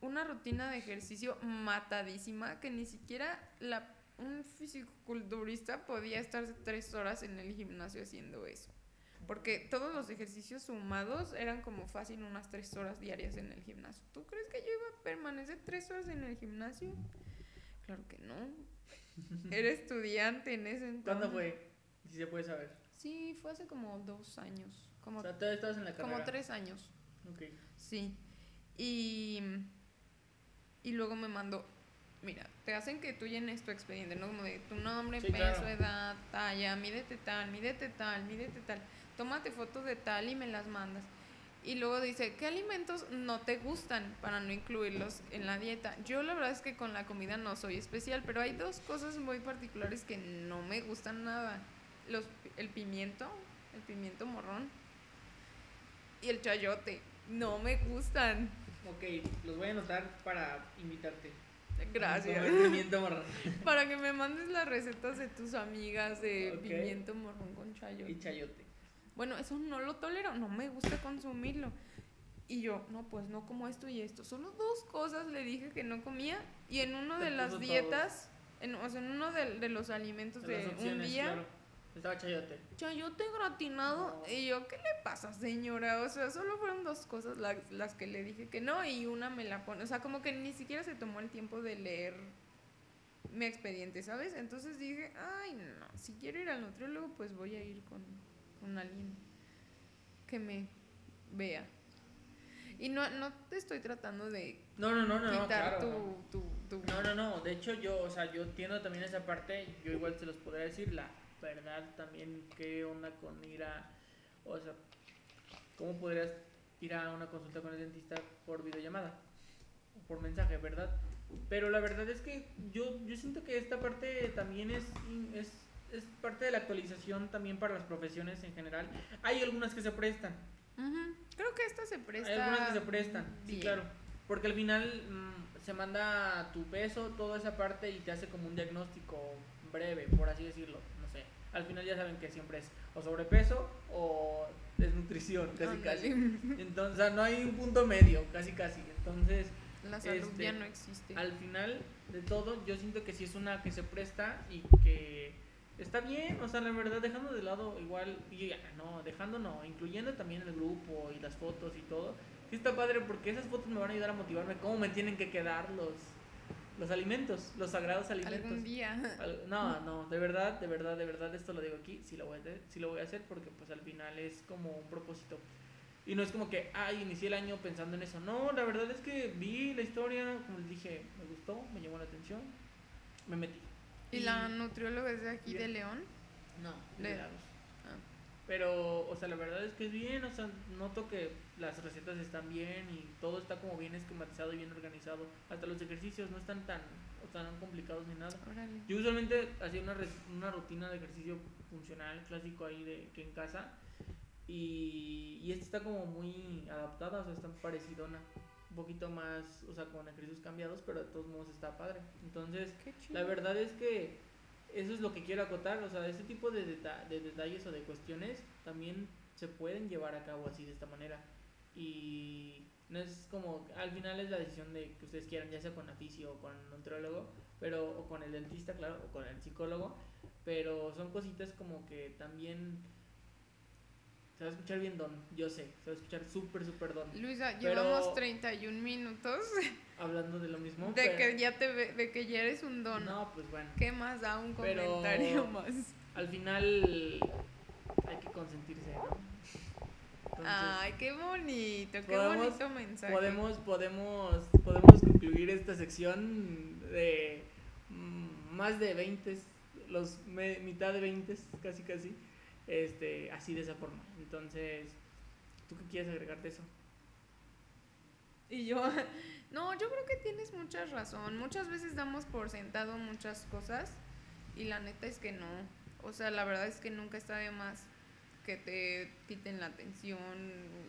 una rutina de ejercicio matadísima que ni siquiera la, un fisiculturista podía estar tres horas en el gimnasio haciendo eso. Porque todos los ejercicios sumados eran como fácil unas tres horas diarias en el gimnasio. ¿Tú crees que yo iba a permanecer tres horas en el gimnasio? Claro que no. Era estudiante en ese entonces. ¿Cuándo fue? Si se puede saber. Sí, fue hace como dos años. Como, O sea, todavía estabas en la carrera. como tres años. Ok. Sí. Y, y luego me mandó, mira, te hacen que tú llenes tu expediente, ¿no? Como de tu nombre, Sí, peso, claro. edad, talla, mídete tal, mídete tal, mídete tal. Tómate fotos de tal y me las mandas. Y luego dice, ¿qué alimentos no te gustan para no incluirlos en la dieta? Yo la verdad es que con la comida no soy especial, pero hay dos cosas muy particulares que no me gustan nada. Los, el pimiento, el pimiento morrón y el chayote. No me gustan. Ok, los voy a anotar para invitarte. Gracias. Pimiento [LAUGHS] Para que me mandes las recetas de tus amigas de pimiento morrón con chayote. y chayote. Bueno, eso no lo tolero, no me gusta consumirlo. Y yo, no, pues no como esto y esto. Solo dos cosas le dije que no comía. Y en uno Te de las dietas, en, o sea, en uno de, de los alimentos De de, las un día, claro. Estaba chayote. chayote gratinado. No. Y yo, ¿qué le pasa, señora? O sea, solo fueron dos cosas la- las que le dije que no. Y una me la pone. O sea, como que ni siquiera se tomó el tiempo de leer mi expediente, ¿sabes? Entonces dije, ay, no, si quiero ir al nutriólogo, pues voy a ir con, con alguien que me vea. Y no, no te estoy tratando de No, no, no, no, no, quitar claro. tu, tu, tu- No, no, no. De hecho, yo, o sea, yo entiendo también esa parte. Yo igual se los podría decir. La verdad, también, ¿qué onda con ir a. O sea, ¿cómo podrías ir a una consulta con el dentista por videollamada? Por mensaje, ¿verdad? Pero la verdad es que yo, yo siento que esta parte también es, es, es parte de la actualización también para las profesiones en general. Hay algunas que se prestan. Ujú. Creo que esta se presta. Hay algunas que se prestan, sí, bien. claro. Porque al final mm, se manda tu peso, toda esa parte y te hace como un diagnóstico breve, por así decirlo. No sé. Al final ya saben que siempre es o sobrepeso o desnutrición, casi Ándale. casi. [LAUGHS] Entonces, o sea, no hay un punto medio, casi casi. Entonces, La salud Este, ya no existe. al final de todo, yo siento que sí es una que se presta y que está bien, o sea, la verdad, dejando de lado igual, y ah, no, dejando no, incluyendo también el grupo y las fotos y todo, sí está padre porque esas fotos me van a ayudar a motivarme cómo me tienen que quedar los, los alimentos, los sagrados alimentos. Algún día. No, no, de verdad, de verdad, de verdad, esto lo digo aquí, sí lo voy a hacer, sí lo voy a hacer porque pues al final es como un propósito. Y no es como que, ay, inicié el año pensando en eso. No, la verdad es que vi la historia, como les dije, me gustó, me llamó la atención, me metí. ¿Y la nutrióloga es de aquí de. León? No, De- de Lagos. Ah. Pero, o sea, la verdad es que es bien, o sea, noto que las recetas están bien y todo está como bien esquematizado y bien organizado. Hasta los ejercicios no están tan, o tan complicados ni nada. Órale. Yo usualmente hacía una, una rutina de ejercicio funcional clásico ahí de que en casa y, y esta está como muy adaptada, o sea, está parecidona, un poquito más, o sea, con ejercicios cambiados, pero de todos modos está padre. Entonces, la verdad es que eso es lo que quiero acotar, o sea, este tipo de, deta- de detalles o de cuestiones también se pueden llevar a cabo así de esta manera. Y no es como, al final es la decisión de que ustedes quieran, ya sea con aficio o con un nutriólogo, pero, o con el dentista, claro, o con el psicólogo, pero son cositas como que también se va a escuchar bien don, yo sé, se va a escuchar súper, súper don, Luisa, Pero- llevamos 31 minutos hablando de lo mismo. de pero- que ya te ve- de que ya eres un don. No, pues bueno. ¿Qué más da un Pero- comentario más? al final hay que consentirse, ¿no? Entonces, Ay, qué bonito, qué bonito mensaje. podemos, podemos, podemos concluir esta sección de más de 20, los me- mitad de 20, casi casi, este, así de esa forma. Entonces, ¿tú qué quieres agregar de eso? Y yo, [LAUGHS] no, yo creo que tienes mucha razón. Muchas veces damos por sentado muchas cosas y la neta es que no. O sea, la verdad es que nunca está de más que te quiten la atención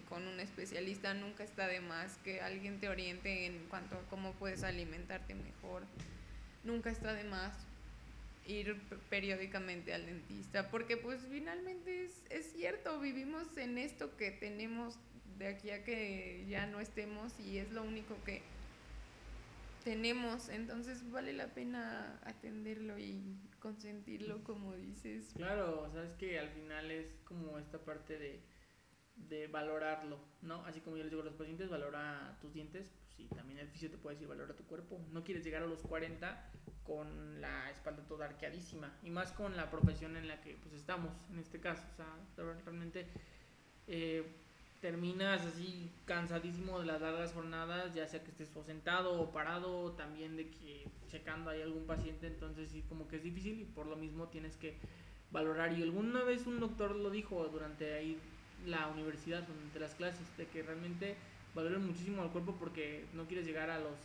con un especialista, nunca está de más que alguien te oriente en cuanto a cómo puedes alimentarte mejor. Nunca está de más ir periódicamente al dentista, porque pues finalmente es, es cierto, vivimos en esto que tenemos de aquí a que ya no estemos y es lo único que tenemos, entonces vale la pena atenderlo y consentirlo como dices. Claro, sabes que al final es como esta parte de, de valorarlo, ¿no? Así como yo les digo a los pacientes, valora tus dientes, sí, también el fisio te puede decir valora tu cuerpo. No quieres llegar a los 40 con la espalda toda arqueadísima, y más con la profesión en la que pues estamos, en este caso, o sea, realmente eh, terminas así cansadísimo de las largas jornadas, ya sea que estés sentado o parado, también de que checando hay algún paciente, entonces sí como que es difícil y por lo mismo tienes que valorar. Y alguna vez un doctor lo dijo durante ahí la universidad, durante las clases, de que realmente valoren muchísimo al cuerpo porque no quieres llegar a los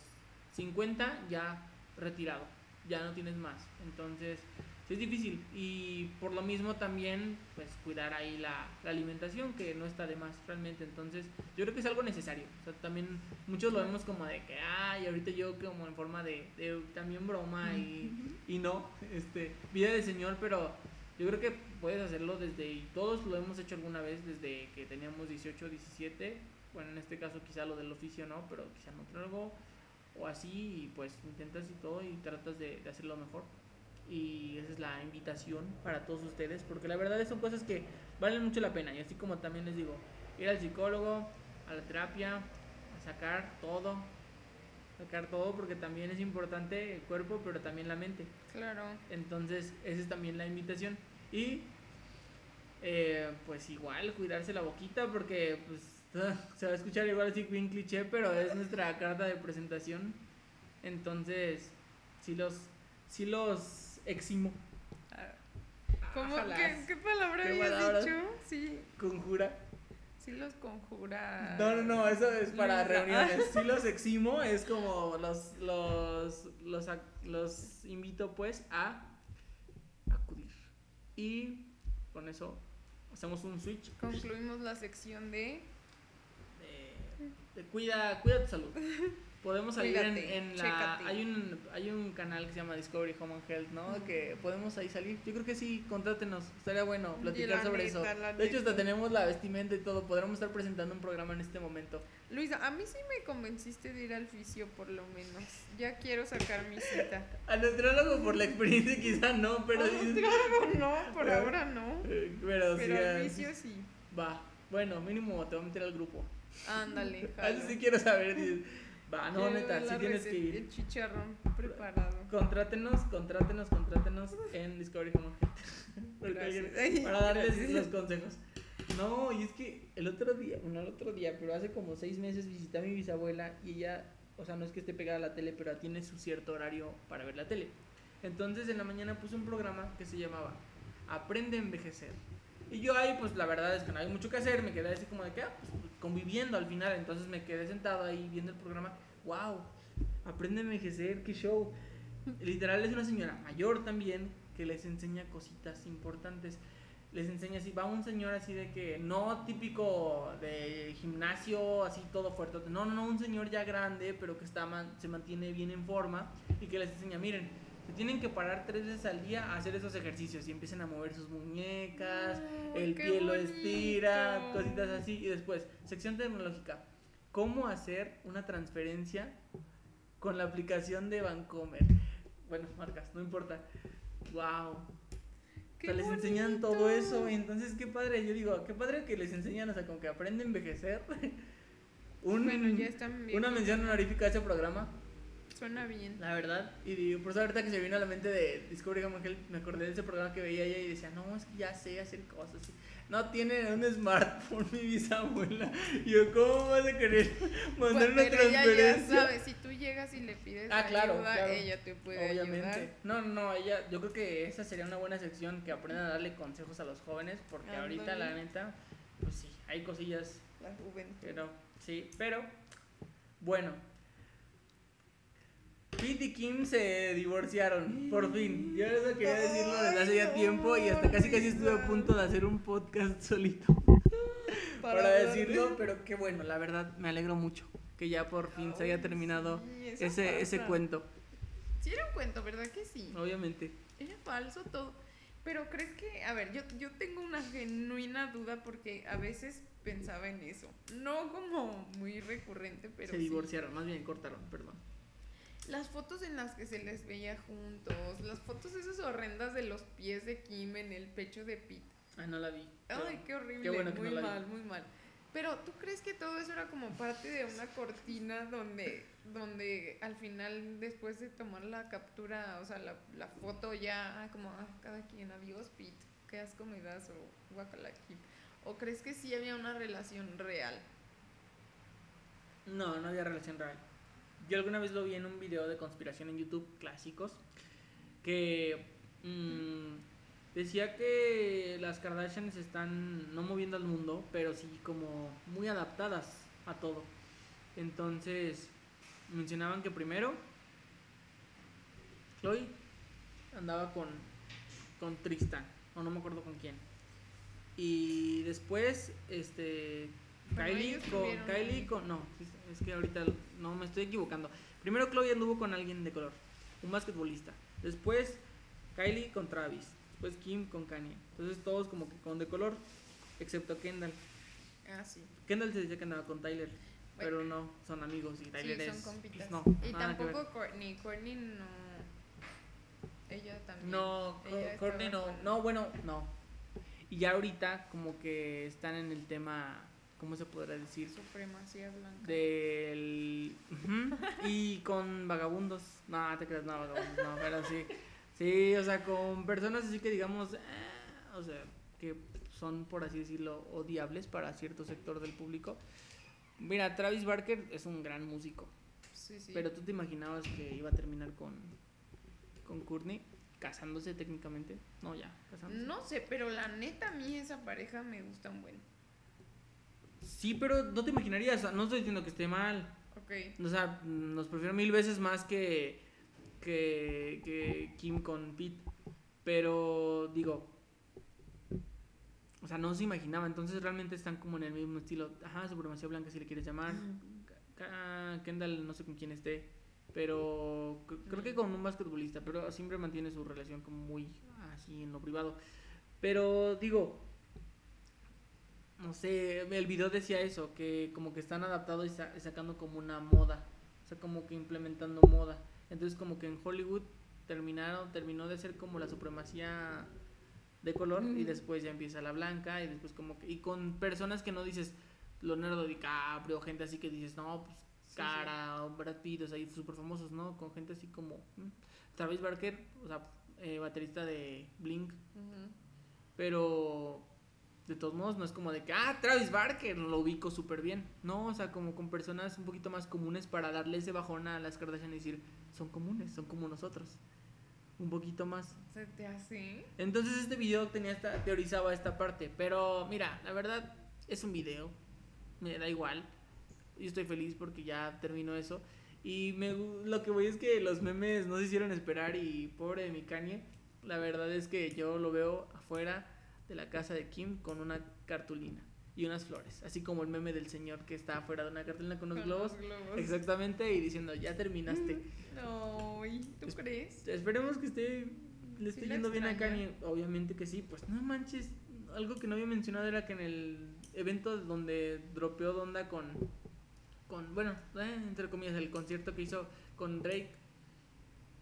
50 ya retirado, ya no tienes más. Entonces, es difícil y por lo mismo también pues cuidar ahí la, la alimentación que no está de más realmente. Entonces, yo creo que es algo necesario. O sea, también muchos lo vemos como de que, ay, ahorita yo como en forma de, de también broma y, y no, este, vida de señor, pero yo creo que puedes hacerlo desde, y todos lo hemos hecho alguna vez desde que teníamos 18, 17, bueno, en este caso quizá lo del oficio no, pero quizá no algo o así, y pues intentas y todo y tratas de, de hacerlo mejor. Y esa es la invitación para todos ustedes, porque la verdad son cosas que valen mucho la pena, y así como también les digo, ir al psicólogo, a la terapia, a sacar todo, sacar todo, porque también es importante el cuerpo, pero también la mente. Claro. Entonces, esa es también la invitación. Y eh, pues igual, cuidarse la boquita porque pues se va a escuchar igual así bien cliché, pero es nuestra carta de presentación. Entonces, sí los, sí los eximo. ¿Cómo? Ájalas. ¿Qué, qué palabra Qué habías dicho? Sí, Conjura. sí los conjura. No, no, no, eso es para reuniones. Sí los eximo, es como los, los, los, los invito pues a acudir. Y con eso hacemos un switch Concluimos la sección de cuida, cuida tu salud. [LAUGHS] Podemos salir en, Cuídate, en la chécate. hay un hay un canal que se llama Discovery Home and Health, ¿no? Que podemos ahí salir. Yo creo que sí, contrátenos, estaría bueno platicar la sobre neta, eso. la De hecho, hasta tenemos la vestimenta y todo, podremos estar presentando un programa en este momento. Luisa, a mí sí me convenciste de ir al fisio por lo menos. Ya quiero sacar mi cita. [LAUGHS] Al nutriólogo por la experiencia quizá no, pero Al nutriólogo no, por ahora no. eh, pero, sí, al fisio sí. va. Bueno, mínimo te voy a meter al grupo. Ándale, [LAUGHS] A eso jalo. sí quiero saber. dices, Va, no, neta, sí tienes que ir. El chicharrón preparado. Contrátenos, contrátenos, contrátenos en Discovery Home [LAUGHS] Para [LAUGHS] darles gracias. los consejos. No, y es que el otro día, bueno, el otro día, pero hace como seis meses visité a mi bisabuela y ella, o sea, no es que esté pegada a la tele, pero tiene su cierto horario para ver la tele. Entonces en la mañana puse un programa que se llamaba Aprende a envejecer. Y yo ahí, pues la verdad es que no hay mucho que hacer, me quedé así como de que, ah, pues, conviviendo al final. Entonces me quedé sentado ahí viendo el programa. ¡Wow! Aprende a envejecer, qué show. Literal es una señora mayor también que les enseña cositas importantes. Les enseña así, va un señor así de que no típico de gimnasio, así todo fuerte. No, no, no, un señor ya grande, pero que está man- se mantiene bien en forma y que les enseña, miren, se tienen que parar tres veces al día a hacer esos ejercicios y empiezan a mover sus muñecas, Ay, el pie lo estira, bonito. cositas así. Y después, sección tecnológica, ¿cómo hacer una transferencia con la aplicación de Bancomer? Bueno, marcas, no importa. Wow. O sea, les enseñan bonito. todo eso, entonces qué padre, yo digo, qué padre que les enseñan, o sea, con que aprende a envejecer. [LAUGHS] Un, Bueno, ya están bien. una mención honorífica a ese programa, Suena bien. la verdad. Y digo, por eso ahorita que se vino a la mente de Discovery Health, me acordé de ese programa que veía ella y decía, no, es que ya sé hacer cosas. No tiene un smartphone mi bisabuela. Y yo, ¿cómo vas a querer mandar Pues, una pero ella ya transferencia? sabe, si tú llegas y le pides Ah, claro, ayuda, claro. ella te puede Obviamente. ayudar. No, no, ella, yo creo que esa sería una buena sección que aprendan a darle consejos a los jóvenes, porque ahorita la neta, pues sí, hay cosillas La juventud. Pero, sí, pero, bueno. Pete y Kim se divorciaron, por fin. Yo eso quería decirlo desde hace ya tiempo y hasta casi casi estuve a punto de hacer un podcast [LAUGHS] solito [LAUGHS] para, decirlo, de- pero qué bueno, la verdad me alegro mucho que ya por fin se haya Ay, terminado sí, ese, ese cuento, Sí, era un cuento, ¿verdad que sí? obviamente. Era falso todo. Pero crees que, a ver, yo, yo tengo una genuina duda porque a veces pensaba en eso. No como muy recurrente, pero se sí. divorciaron, más bien cortaron, perdón. Las fotos en las que se les veía juntos, las fotos esas horrendas de los pies de Kim en el pecho de Pete. Ah, no la vi. Ay, qué horrible, qué bueno que muy no la vi. mal, muy mal. Pero ¿tú crees que todo eso era como parte de una cortina donde, donde al final, después de tomar la captura, o sea, la, la foto ya, ah, como, ah, cada quien, adiós, Pete, qué asco me das, o guacala, Kim? ¿O crees que sí había una relación real? No, no había relación real. Yo alguna vez lo vi en un video de conspiración en YouTube, clásicos, que mm, decía que las Kardashians están no moviendo al mundo, pero sí como muy adaptadas a todo. Entonces, mencionaban que primero, Chloe andaba con, con Tristan, o no me acuerdo con quién. Y después, este, Kylie con, Kylie con, no, es que ahorita no me estoy equivocando. Primero Chloe anduvo con alguien de color, un basquetbolista. Después Kylie con Travis. Después Kim con Kanye. Entonces todos como que con de color, excepto Kendall. Ah, sí. Kendall se decía que andaba con Tyler, Bueno. pero no, son amigos y Tyler sí, es. son compitas. pues, no, y tampoco Courtney. Courtney no. Ella también. No, Ella Co- Courtney no. con- No, bueno, no. Y ya ahorita como que están en el tema, ¿cómo se podrá decir? Supremacía blanca. Del... [LAUGHS] Y con vagabundos. No, te creas, no, vagabundos, no, pero sí. Sí, o sea, con personas así que digamos, eh, o sea, que son, por así decirlo, odiables para cierto sector del público. Mira, Travis Barker es un gran músico, Sí, sí. pero tú te imaginabas que iba a terminar con, con Courtney, casándose técnicamente. No, ya, casándose. No sé, pero la neta a mí esa pareja me gusta un buen. Sí, pero no te imaginarías, no estoy diciendo que esté mal. Ok. O sea, nos prefiero mil veces más que, que, que Kim con Pete. Pero digo, o sea, no se imaginaba. Entonces realmente están como en el mismo estilo. Ajá, supremacía blanca si le quieres llamar. Kendall no sé con quién esté. Pero cr- creo que con un basquetbolista. Pero siempre mantiene su relación como muy así en lo privado. Pero digo, no sé, el video decía eso, que como que están adaptados y sa- sacando como una moda, o sea, como que implementando moda. Entonces como que en Hollywood terminaron, terminó de ser como la supremacía de color y Mm. después ya empieza la blanca y después como que, y con personas que no dices Leonardo DiCaprio, gente así que dices, no, pues Cara, Brad Pitt, o sea, súper famosos, ¿no? Con gente así como mm, Travis Barker, o sea, eh, baterista de Blink. Pero de todos modos no es como de que, ah, Travis Barker, lo ubico súper bien. No, o sea, como con personas un poquito más comunes para darle ese bajón a las Kardashian y decir, son comunes, son como nosotros. Un poquito más. ¿Se te hace? Entonces este video tenía esta, teorizaba esta parte. Pero mira, la verdad es un video. Me da igual. Yo estoy feliz porque ya terminó eso. Y me, lo que voy es que los memes no se hicieron esperar y pobre de mi Kanye. La verdad es que yo lo veo afuera de la casa de Kim con una cartulina y unas flores. Así como el meme del señor que está afuera de una cartulina con unos Con globos. los globos. Exactamente, y diciendo, ya terminaste. No, ¿y ¿tú Es- crees? Esperemos que esté, le esté Sí yendo bien a. Kanye. Obviamente que sí, pues no manches. Algo que no había mencionado era que en el evento donde dropeó Donda con, con bueno, eh, entre comillas, el concierto que hizo con Drake,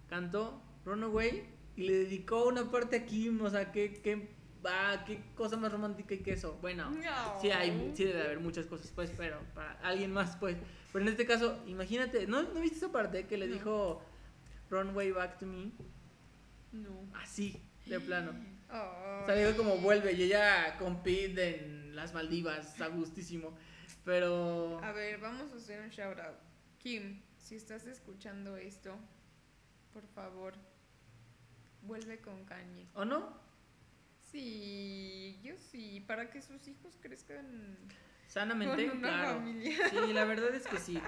cantó Runaway y le dedicó una parte a Kim. O sea, qué, qué, ah, qué cosa más romántica y que eso. Bueno, No. Sí, hay, sí debe haber muchas cosas, pues, pero para alguien más, pues. Pero en este caso, imagínate, ¿no, ¿no viste esa parte que le No. dijo Run Way Back to Me? No. Así, de plano. Ay. O sea, dijo como vuelve y ella compite en las Maldivas, a gustísimo. Pero. A ver, vamos a hacer un shout out. Kim, si estás escuchando esto, por favor, vuelve con Kanye. ¿O no? Sí, yo sí, para que sus hijos crezcan Sanamente, con una claro. familia. Sí, la verdad es que sí.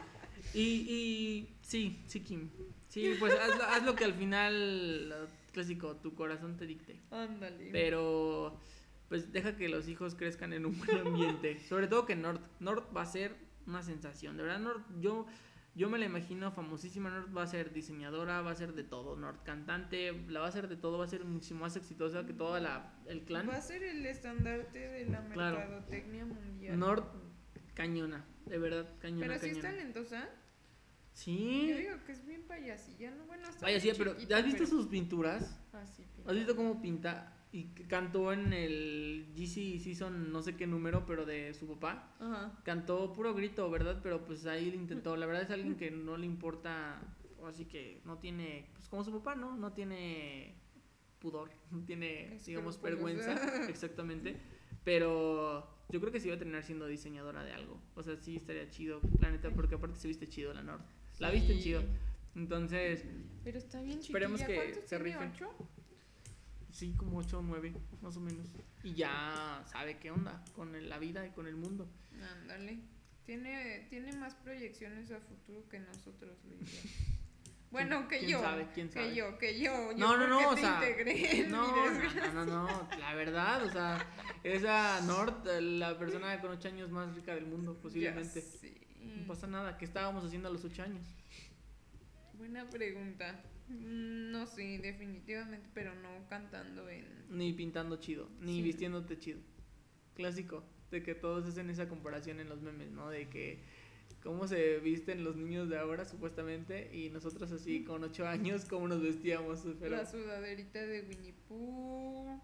Y, y sí, sí, Kim. Sí, pues haz, haz lo que al final, lo clásico, tu corazón te dicte. Ándale. Pero pues deja que los hijos crezcan en un buen ambiente. Sobre todo que North. North va a ser una sensación. De verdad, North, yo, yo me la imagino famosísima. North va a ser diseñadora, va a ser de todo. North cantante, la va a ser de todo. Va a ser muchísimo más exitosa que toda la, el clan. Va a ser el estandarte de la Claro. mercadotecnia mundial. North, cañona. De verdad, cañona, Pero si es cañona. talentosa, yo Sí. digo que es bien payasilla, ¿no? Bueno, está bien pero chiquita, ¿has visto pero- sus pinturas? Ah, sí, ¿Has visto cómo pinta? Y cantó en el GC Season, no sé qué número, pero de su papá. Ajá. Cantó puro grito, ¿verdad? Pero pues ahí lo intentó. La verdad es alguien que no le importa, así que no tiene, pues como su papá, ¿no? No tiene pudor, no tiene, digamos, Escrúpulos. vergüenza, [LAUGHS] exactamente. Pero yo creo que sí va a terminar siendo diseñadora de algo. O sea, sí estaría chido, la neta, porque aparte se viste chido la Nord. La visten Sí. chido. Entonces, Pero está bien Esperemos que ¿Cuántos se tiene? Sí, como 8 o 9, más o menos. Y ya sabe qué onda con el- la vida y con el mundo. Ándale. Tiene, tiene más proyecciones a futuro que nosotros, Lidia. [LAUGHS] Bueno, que quién yo. sabe? ¿Quién sabe? Que yo, que yo. yo No, no, no, porque o te sea, integré en No, mi no, desgracia. no, no, no, la verdad, o sea, esa Nord, la persona con 8 años más rica del mundo, posiblemente. No pasa nada, ¿qué estábamos haciendo a los 8 años? Buena pregunta. Mm, No sé, definitivamente, pero no cantando en... Ni pintando chido, ni Sí. vistiéndote chido. Clásico, de que todos hacen esa comparación en los memes, ¿no? De que cómo se visten los niños de ahora, supuestamente, y nosotros así con 8 años, cómo nos vestíamos, pero... La sudaderita de Winnie Pooh.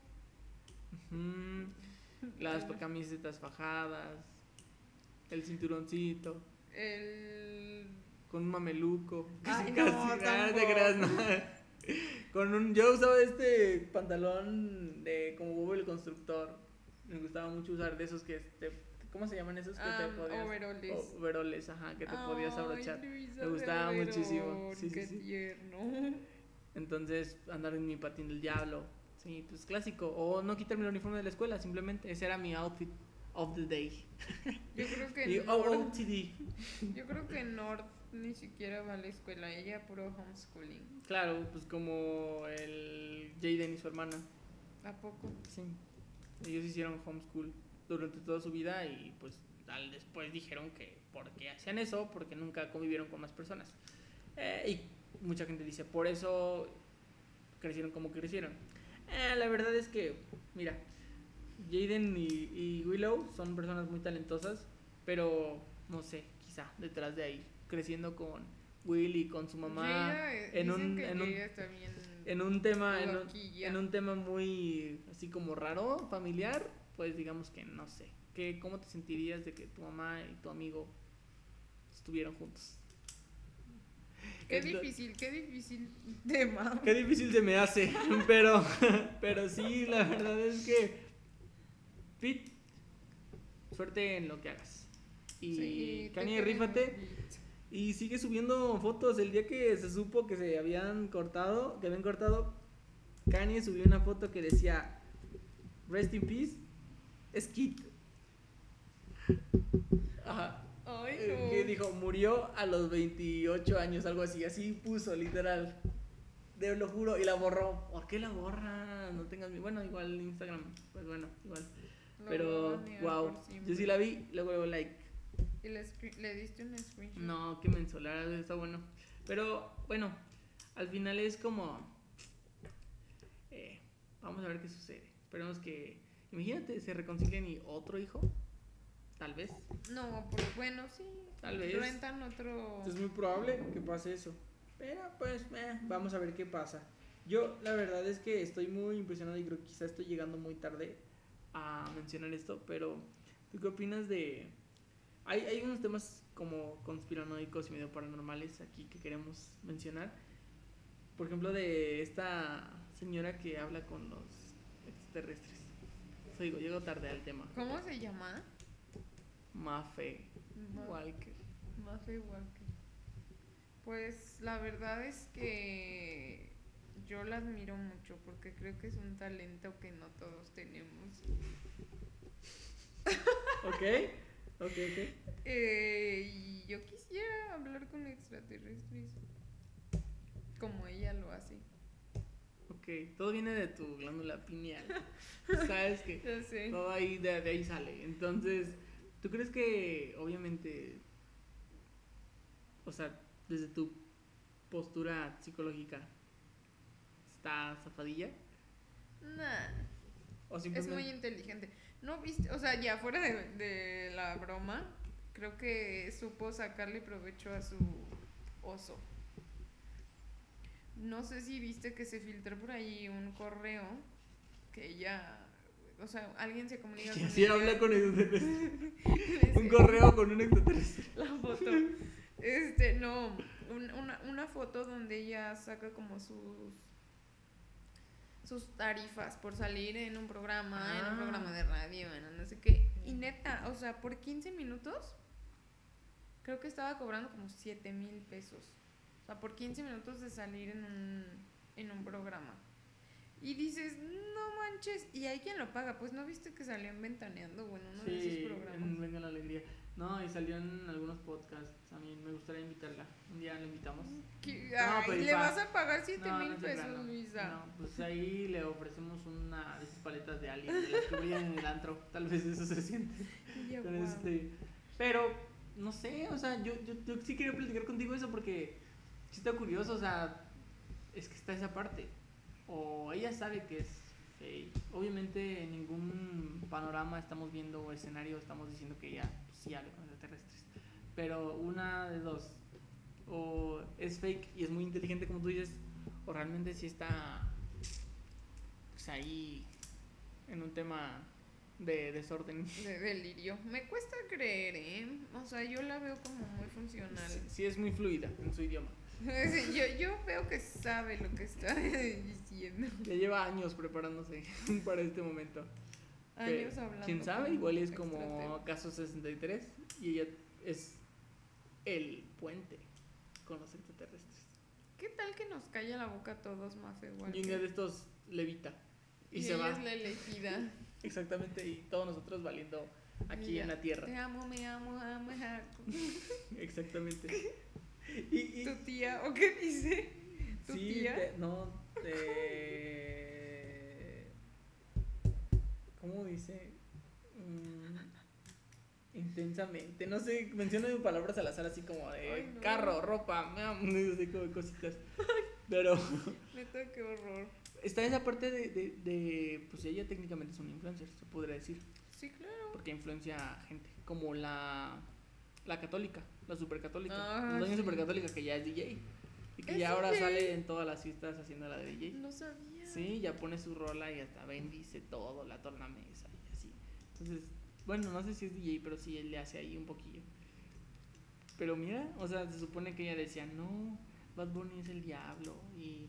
Las camisetas fajadas, el cinturoncito. El... con un mameluco. Ay, [LAUGHS] Casi, no, nada, te creas nada. [LAUGHS] Con un, yo usaba este pantalón de como Bobo el constructor. Me gustaba mucho usar de esos que te, ¿cómo se llaman esos que Ah, te podías overoles. overoles, ajá, que te podías abrochar. Luisa Me gustaba muchísimo. Sí, sí, qué sí. tierno. Entonces, andar en mi patín del diablo. Sí, pues clásico. O no quitarme el uniforme de la escuela, simplemente. Ese era mi outfit of the day. Yo creo que [LAUGHS] Y Nord, OOTD. yo creo que Nord ni siquiera va a la escuela, ella puro homeschooling. Claro, pues como el Jaden y su hermana. ¿A poco? Sí. Ellos hicieron homeschool durante toda su vida y pues al después dijeron que por qué hacían eso, porque nunca convivieron con más personas. Eh, y mucha gente dice, por eso crecieron como crecieron. Eh, la verdad es que, mira, Jaden y, y Willow son personas muy talentosas, pero no sé, quizá detrás de ahí, creciendo con Will y con su mamá Jada, eh, en un- en un- en un tema en un, en un tema muy así como raro, familiar, pues digamos que no sé. ¿Qué, ¿Cómo te sentirías de que tu mamá y tu amigo estuvieran juntos? Qué difícil, qué difícil tema. Qué difícil se me hace, [LAUGHS] pero, pero sí, la verdad es que, Pete, suerte en lo que hagas. Y Sí, Kanye, rífate. Y sigue subiendo fotos. El día que se supo que se habían cortado, que habían cortado, Kanye subió una foto que decía, Rest in Peace, Skid. Ajá. Ay, Eh, no. Que dijo, murió a los 28 años, algo así. Así puso, literal. De lo juro. Y la borró. ¿Por qué la borra? No tengas miedo. Bueno, igual Instagram. Pues bueno, igual. Lo Pero, banear wow. Yo sí la vi, luego luego like. ¿Y le, diste un screenshot? No, qué menso, la verdad está bueno. Pero bueno, al final es como. eh, vamos a ver qué sucede. Esperemos que. Imagínate, se reconcilien y otro hijo. Tal vez. No, por, bueno, sí. Tal vez. Rentan otro. Es muy probable que pase eso. Pero pues, eh, vamos a ver qué pasa. Yo, la verdad es que estoy muy impresionado y creo que quizá estoy llegando muy tarde a mencionar esto. Pero, ¿tú qué opinas de.? Hay, hay unos temas como conspiranoicos y medio paranormales aquí que queremos mencionar. Por ejemplo, de esta señora que habla con los extraterrestres. Eso digo, llego tarde al tema. ¿Cómo se llama? Mafe Ma- Walker. Mafe Walker. Pues la verdad es que yo la admiro mucho porque creo que es un talento que no todos tenemos. ¿Ok? Ok, ok. Eh, yo quisiera hablar con extraterrestres como ella lo hace. Ok, todo viene de tu glándula pineal. [LAUGHS] Sabes que todo ahí de, de ahí sale. Entonces, ¿tú crees que obviamente, o sea, desde tu postura psicológica, está zafadilla? Nah. ¿O Es muy inteligente. No viste, o sea, ya fuera de, de la broma, creo que supo sacarle provecho a su oso. No sé si viste que se filtró por ahí un correo que ella, o sea, alguien se comunica que con ella. habla con extraterrestres. [LAUGHS] Sí, Un correo con un extraterrestre. La foto. [LAUGHS] Este, no, un- una, una foto donde ella saca como sus sus tarifas por salir en un programa, en un Ah. programa de radio, en no sé qué. Y neta, o sea, por 15 minutos, creo que estaba cobrando como 7 mil pesos. O sea, por 15 minutos de salir en un, en un programa. Y dices, no manches, y hay quien lo paga. Pues no viste que salió en Ventaneando o en uno de esos programas. en Venga la Alegría. No, y salió en algunos podcasts. A mí me gustaría invitarla. Un día la invitamos. ¿Qué? No, Ay, pero ¿Le vas a pagar 7 No, mil no pesos. Luisa? No, pues ahí le ofrecemos una de esas paletas de alien, de las que brillan en el antro. Tal vez eso se siente. Yo, guau. este. Pero, no sé, o sea, yo, yo, yo sí quería platicar contigo eso porque sí está curioso, o sea, es que está esa parte. O ella sabe que es fake. Obviamente en ningún panorama estamos viendo o escenario estamos diciendo que ella pues, sí habla con extraterrestres. Pero una de dos. O es fake y es muy inteligente como tú dices, o realmente sí está pues ahí en un tema de desorden. De delirio. Me cuesta creer, ¿eh? O sea, yo la veo como muy funcional. Sí, sí es muy fluida en su idioma. Yo, yo veo que sabe lo que está [LAUGHS] diciendo. Ya lleva años preparándose [LAUGHS] para este momento. Años Pero, hablando. Quién sabe, igual es como caso 63 y ella es el puente con los extraterrestres. ¿Qué tal que nos calla la boca a todos, Mafe? Walker? Y un día de estos levita y, Y se ella va. es la elegida. [LAUGHS] Exactamente, y todos nosotros valiendo aquí en la tierra. Te amo, me amo, amo, amo. Exactamente. Y, y- ¿Tu tía? ¿O qué dice? ¿Tu sí, tía? te- no, te- ¿Cómo dice? Mm, intensamente. No sé, menciona palabras al azar así como de Ay, no. carro, ropa, no sé, como cositas. Pero [LAUGHS] Neta, qué horror. está esa parte de, de, de, pues ella técnicamente es una influencer, se podría decir. Sí, claro. Porque influencia a gente. Como la, la católica, la supercatólica. Ah, la doña sí. supercatólica que ya es DJ. Y que ¿Es ya ahora sale en todas las fiestas haciendo la de DJ. No sabía. Sí, ya pone su rola y hasta bendice todo, la tornamesa y así. Entonces, bueno, no sé si es DJ, pero sí él le hace ahí un poquillo. Pero mira, o sea, se supone que ella decía, no, Bad Bunny es el diablo y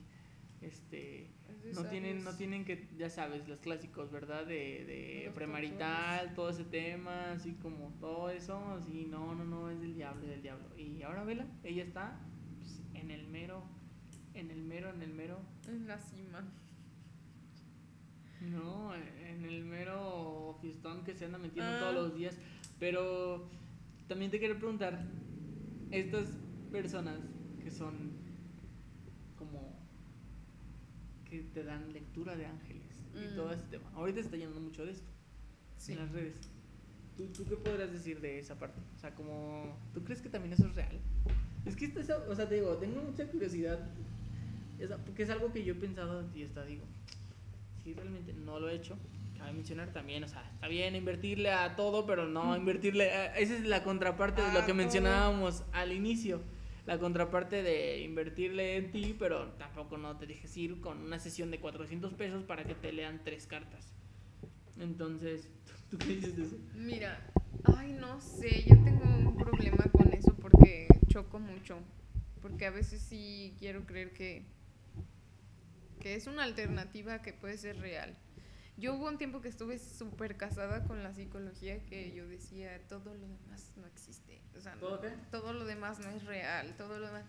este no tienen no tienen que ya sabes los clásicos verdad de, de premarital todo ese tema así como todo eso así no no no es del diablo es del diablo. Y ahora vela ella está pues, en el mero en el mero en el mero. En la cima. no en el mero fiestón que se anda metiendo Ah. todos los días. Pero también te quiero preguntar estas personas que son como que te dan lectura de ángeles y Mm. todo este tema. Ahorita se está llenando mucho de esto Sí. en las redes. ¿Tú, ¿Tú qué podrías decir de esa parte? O sea, como, ¿tú crees que también eso es real? Es que, esto es- o sea, te digo, tengo mucha curiosidad, porque es algo que yo he pensado y hasta digo, si realmente no lo he hecho, cabe mencionar también, o sea, está bien invertirle a todo, pero no invertirle, a- esa es la contraparte de A lo que todo. mencionábamos al inicio. La contraparte de invertirle en ti, pero tampoco no te dejes ir con una sesión de 400 pesos para que te lean tres cartas. Entonces, ¿tú qué dices de eso? Mira, ay, no sé, yo tengo un problema con eso porque choco mucho. Porque a veces sí quiero creer que, que es una alternativa que puede ser real. Yo hubo un tiempo que estuve súper casada con la psicología que yo decía, todo lo demás no existe. O sea, ¿Todo qué? todo lo demás no es real, todo lo demás.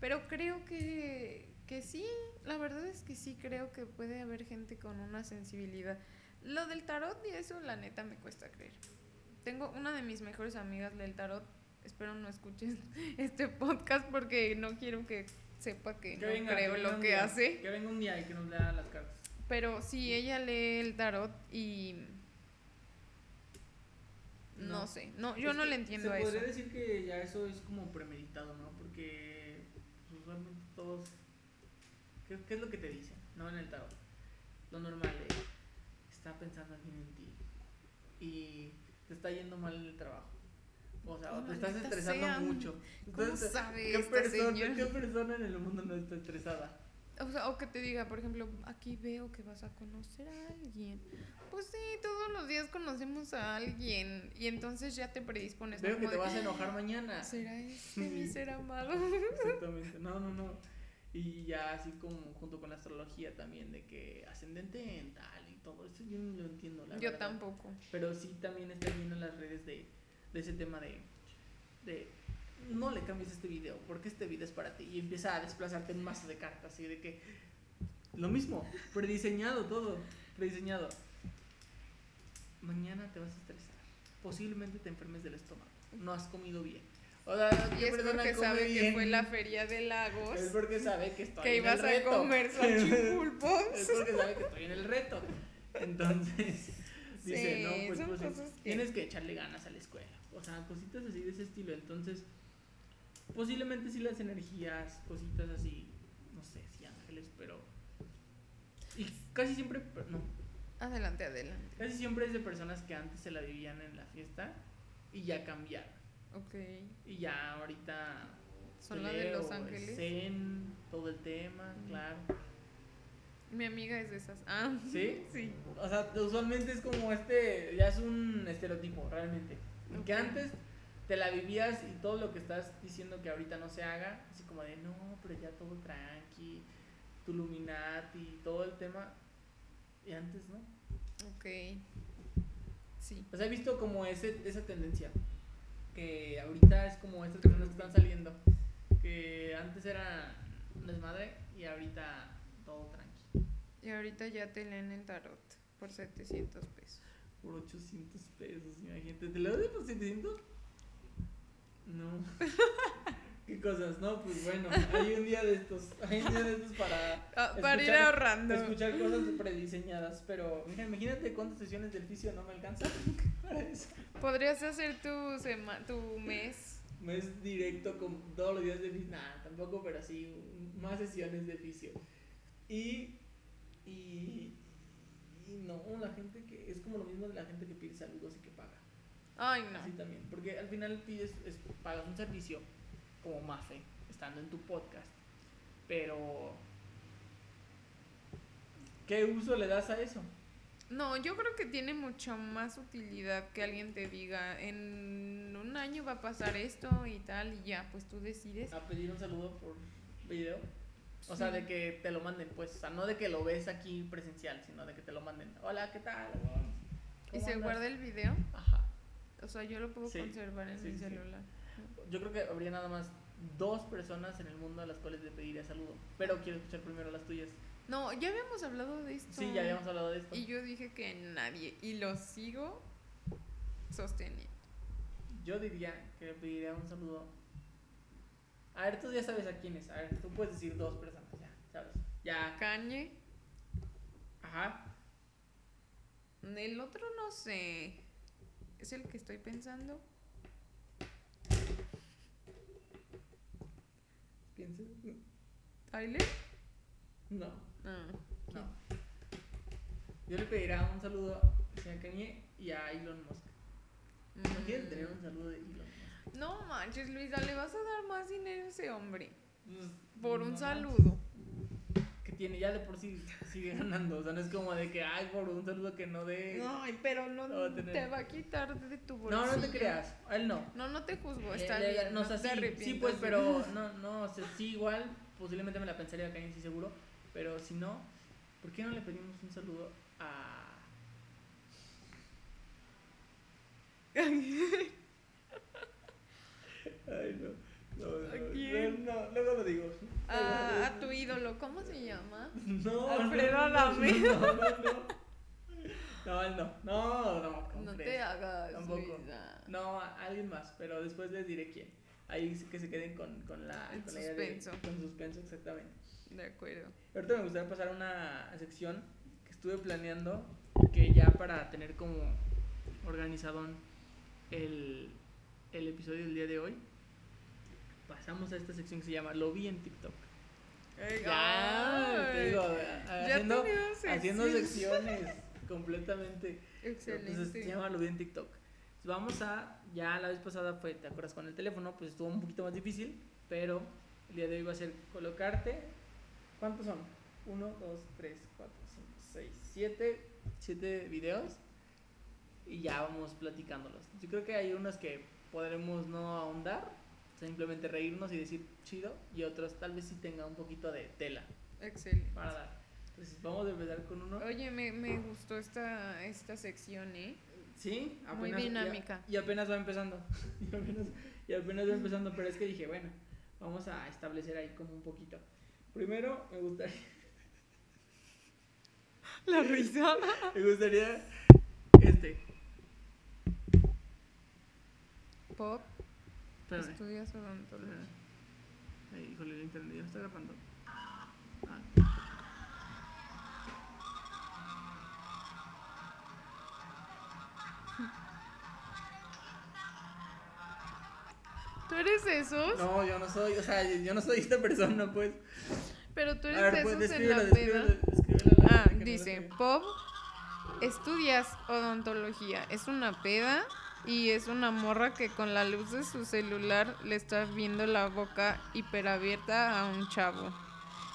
Pero creo que, que sí, la verdad es que sí creo que puede haber gente con una sensibilidad. Lo del tarot y eso, la neta, me cuesta creer. Tengo una de mis mejores amigas del tarot. Espero no escuches [LAUGHS] este podcast porque no quiero que sepa que, no creo venga lo que día, hace. Que venga un día y que nos lea las cartas. Pero sí, ella lee el tarot y... No, No. sé, no, yo Es no le entiendo a Se eso. podría decir que ya eso es como premeditado, ¿no? Porque pues, usualmente todos. ¿qué, qué es lo que te dicen? No en el tarot. Lo normal es. Está pensando alguien en ti. Y te está yendo mal en el trabajo. O sea, o te estás estresando mucho. ¿Cómo Entonces, sabe ¿qué esta persona, señora? ¿Qué persona en el mundo no está estresada? O sea, o que te diga, por ejemplo, aquí veo que vas a conocer a alguien. Pues sí, todos los días conocemos a alguien y entonces ya te predispones. Veo que te de, vas a enojar mañana. ¿Será este mi ser amado? Exactamente, [LAUGHS] no, no, no. Y ya así como junto con la astrología también, de que ascendente en tal y todo, eso yo no lo entiendo, la Yo verdad. tampoco. Pero sí también está viendo en las redes de, de ese tema de, de, no le cambies este video, porque este video es para ti. Y empieza a desplazarte en mazo de cartas y de que, lo mismo, prediseñado todo, prediseñado. Mañana te vas a estresar, posiblemente te enfermes del estómago, no has comido bien. O sea, Y ¿qué es porque sabe que bien? fue la feria de lagos, Es porque sabe que estoy que en ibas el a reto. comer [LAUGHS] salchipulpos. es porque sabe que estoy en el reto. Entonces, [LAUGHS] dice, Sí, no, pues, pues, cosas que- tienes que echarle ganas a la escuela. O sea, cositas así de ese estilo. Entonces, posiblemente sí las energías, cositas así, no sé si ángeles, pero... Y casi siempre, no, Adelante, adelante. casi siempre es de personas que antes se la vivían en la fiesta y ya cambiaron. Ok. Y ya ahorita Son la de Los Ángeles. Zen, todo el tema, Mm. claro. Mi amiga es de esas. Ah, [LAUGHS] ¿Sí? Sí. O sea, usualmente es como este, ya es un estereotipo, realmente. Que antes te la vivías y todo lo que estás diciendo que ahorita no se haga, así como de, no, pero ya todo tranqui, tu Illuminati, todo el tema. Y antes, ¿no? Ok. Sí. Sea, he visto como ese, esa tendencia. Que ahorita es como estas personas que están saliendo. Que antes era desmadre y ahorita todo tranqui. Y ahorita ya te leen el tarot por 700 pesos. Por 800 pesos, imagínate. ¿Te lo doy por 700? No. [LAUGHS] ¿Qué cosas? No, pues bueno, hay un día de estos. Hay un día de estos para. Ah, para ir ahorrando. Escuchar cosas prediseñadas. Pero mira, imagínate cuántas sesiones del fisio no me alcanzan [LAUGHS] para eso. Podrías hacer tu, sema tu mes. Mes directo con todos los días de fisio. Nah, tampoco, pero sí, más sesiones de fisio. Y. Y. Y no, la gente que. Es como lo mismo de la gente que pide saludos y que. Ay, no. Así también, porque al final pides, es- pagas un servicio como Mafe, estando en tu podcast, pero ¿qué uso le das a eso? No, yo creo que tiene mucha más utilidad que alguien te diga, en un año va a pasar esto y tal, y ya, pues tú decides. A pedir un saludo por video. O sea, de que te lo manden, pues. O sea, no de que lo ves aquí presencial, sino de que te lo manden. Hola, ¿qué tal? ¿Y ¿Cómo se andas? guarda el video? Ajá. O sea, yo lo puedo Sí, conservar en sí, mi celular. Yo creo que habría nada más dos personas en el mundo a las cuales le pediría saludo. Pero quiero escuchar primero las tuyas. No, ya habíamos hablado de esto. Sí, ya habíamos hablado de esto. Y yo dije que nadie. Y lo sigo sosteniendo. Yo diría que le pediría un saludo. A ver, tú ya sabes a quiénes. A ver, tú puedes decir dos personas, ya, ¿sabes? Ya. Kanye. Ajá. El otro no sé. ¿Es el que estoy pensando? ¿Piensas? ¿Tyler? No, Ah, no. Yo le pediría un saludo a Kanye y a Elon Musk. Imagínate mm. tener un saludo de Elon Musk. No manches, Luisa, le vas a dar más dinero a ese hombre. Pues, Por no un saludo. Tiene, ya de por sí sigue ganando. O sea, no es como de que, ay, por un saludo que no dé. Ay, pero no va te va a quitar de tu No, bolsillo. no te creas. Él no. No, no te juzgo, Le- está le- bien. no, No, o sea, sí, pues, pero [LAUGHS] no, no, o sea, sí, igual, posiblemente me la pensaría Kanye, sí, seguro. Pero si no, ¿por qué no le pedimos un saludo a. [LAUGHS] Ay, no. No, no, ¿A quién? no, no, luego lo digo. A, a tu ídolo, ¿cómo se llama? No, Alfredo Adame. No, no, no. No, él no. No, no, ¿cómo No te hagas, Tampoco. Luisa. No, alguien más, pero después les diré quién. Ahí sí que se queden con, con la, En con la idea de- suspenso. con suspenso, exactamente. De acuerdo. Ahorita me gustaría pasar a una sección que estuve planeando, que ya para tener como organizadón el, el episodio del día de hoy, pasamos a esta sección que se llama Lo vi en TikTok. Ya, te digo, haciendo, tenemos haciendo secciones completamente. Excelente. Entonces se llama Lo vi en TikTok. Entonces, vamos a, ya la vez pasada fue, ¿te acuerdas con el teléfono? Pues estuvo un poquito más difícil, pero el día de hoy va a ser colocarte, ¿cuántos son? 1, 2, 3, 4, 5, 6, 7, 7 videos y ya vamos platicándolos. Yo creo que hay unos que podremos no ahondar, simplemente reírnos y decir chido, y otros tal vez sí tenga un poquito de tela Excelente. para dar. Entonces vamos a empezar con uno. Oye, me, me gustó esta, esta sección, ¿eh? Sí, Muy y a- dinámica. Y, apenas va empezando. [LAUGHS] y, apenas, y apenas va empezando, pero es que dije, bueno, vamos a establecer ahí como un poquito. Primero, me gustaría, [LAUGHS] La risa. [LAUGHS] me gustaría este. Pop, Espérame. estudias odontología. Ay, híjole, el internet ya está agarrando. Ah. ¿Tú eres esos? No, yo no soy, o sea, yo no soy esta persona, pues. Pero tú eres ver, pues esos en la peda. Ah, no dice, sabe. Pop, estudias odontología. Es una peda y es una morra que con la luz de su celular le está viendo la boca hiperabierta a un chavo.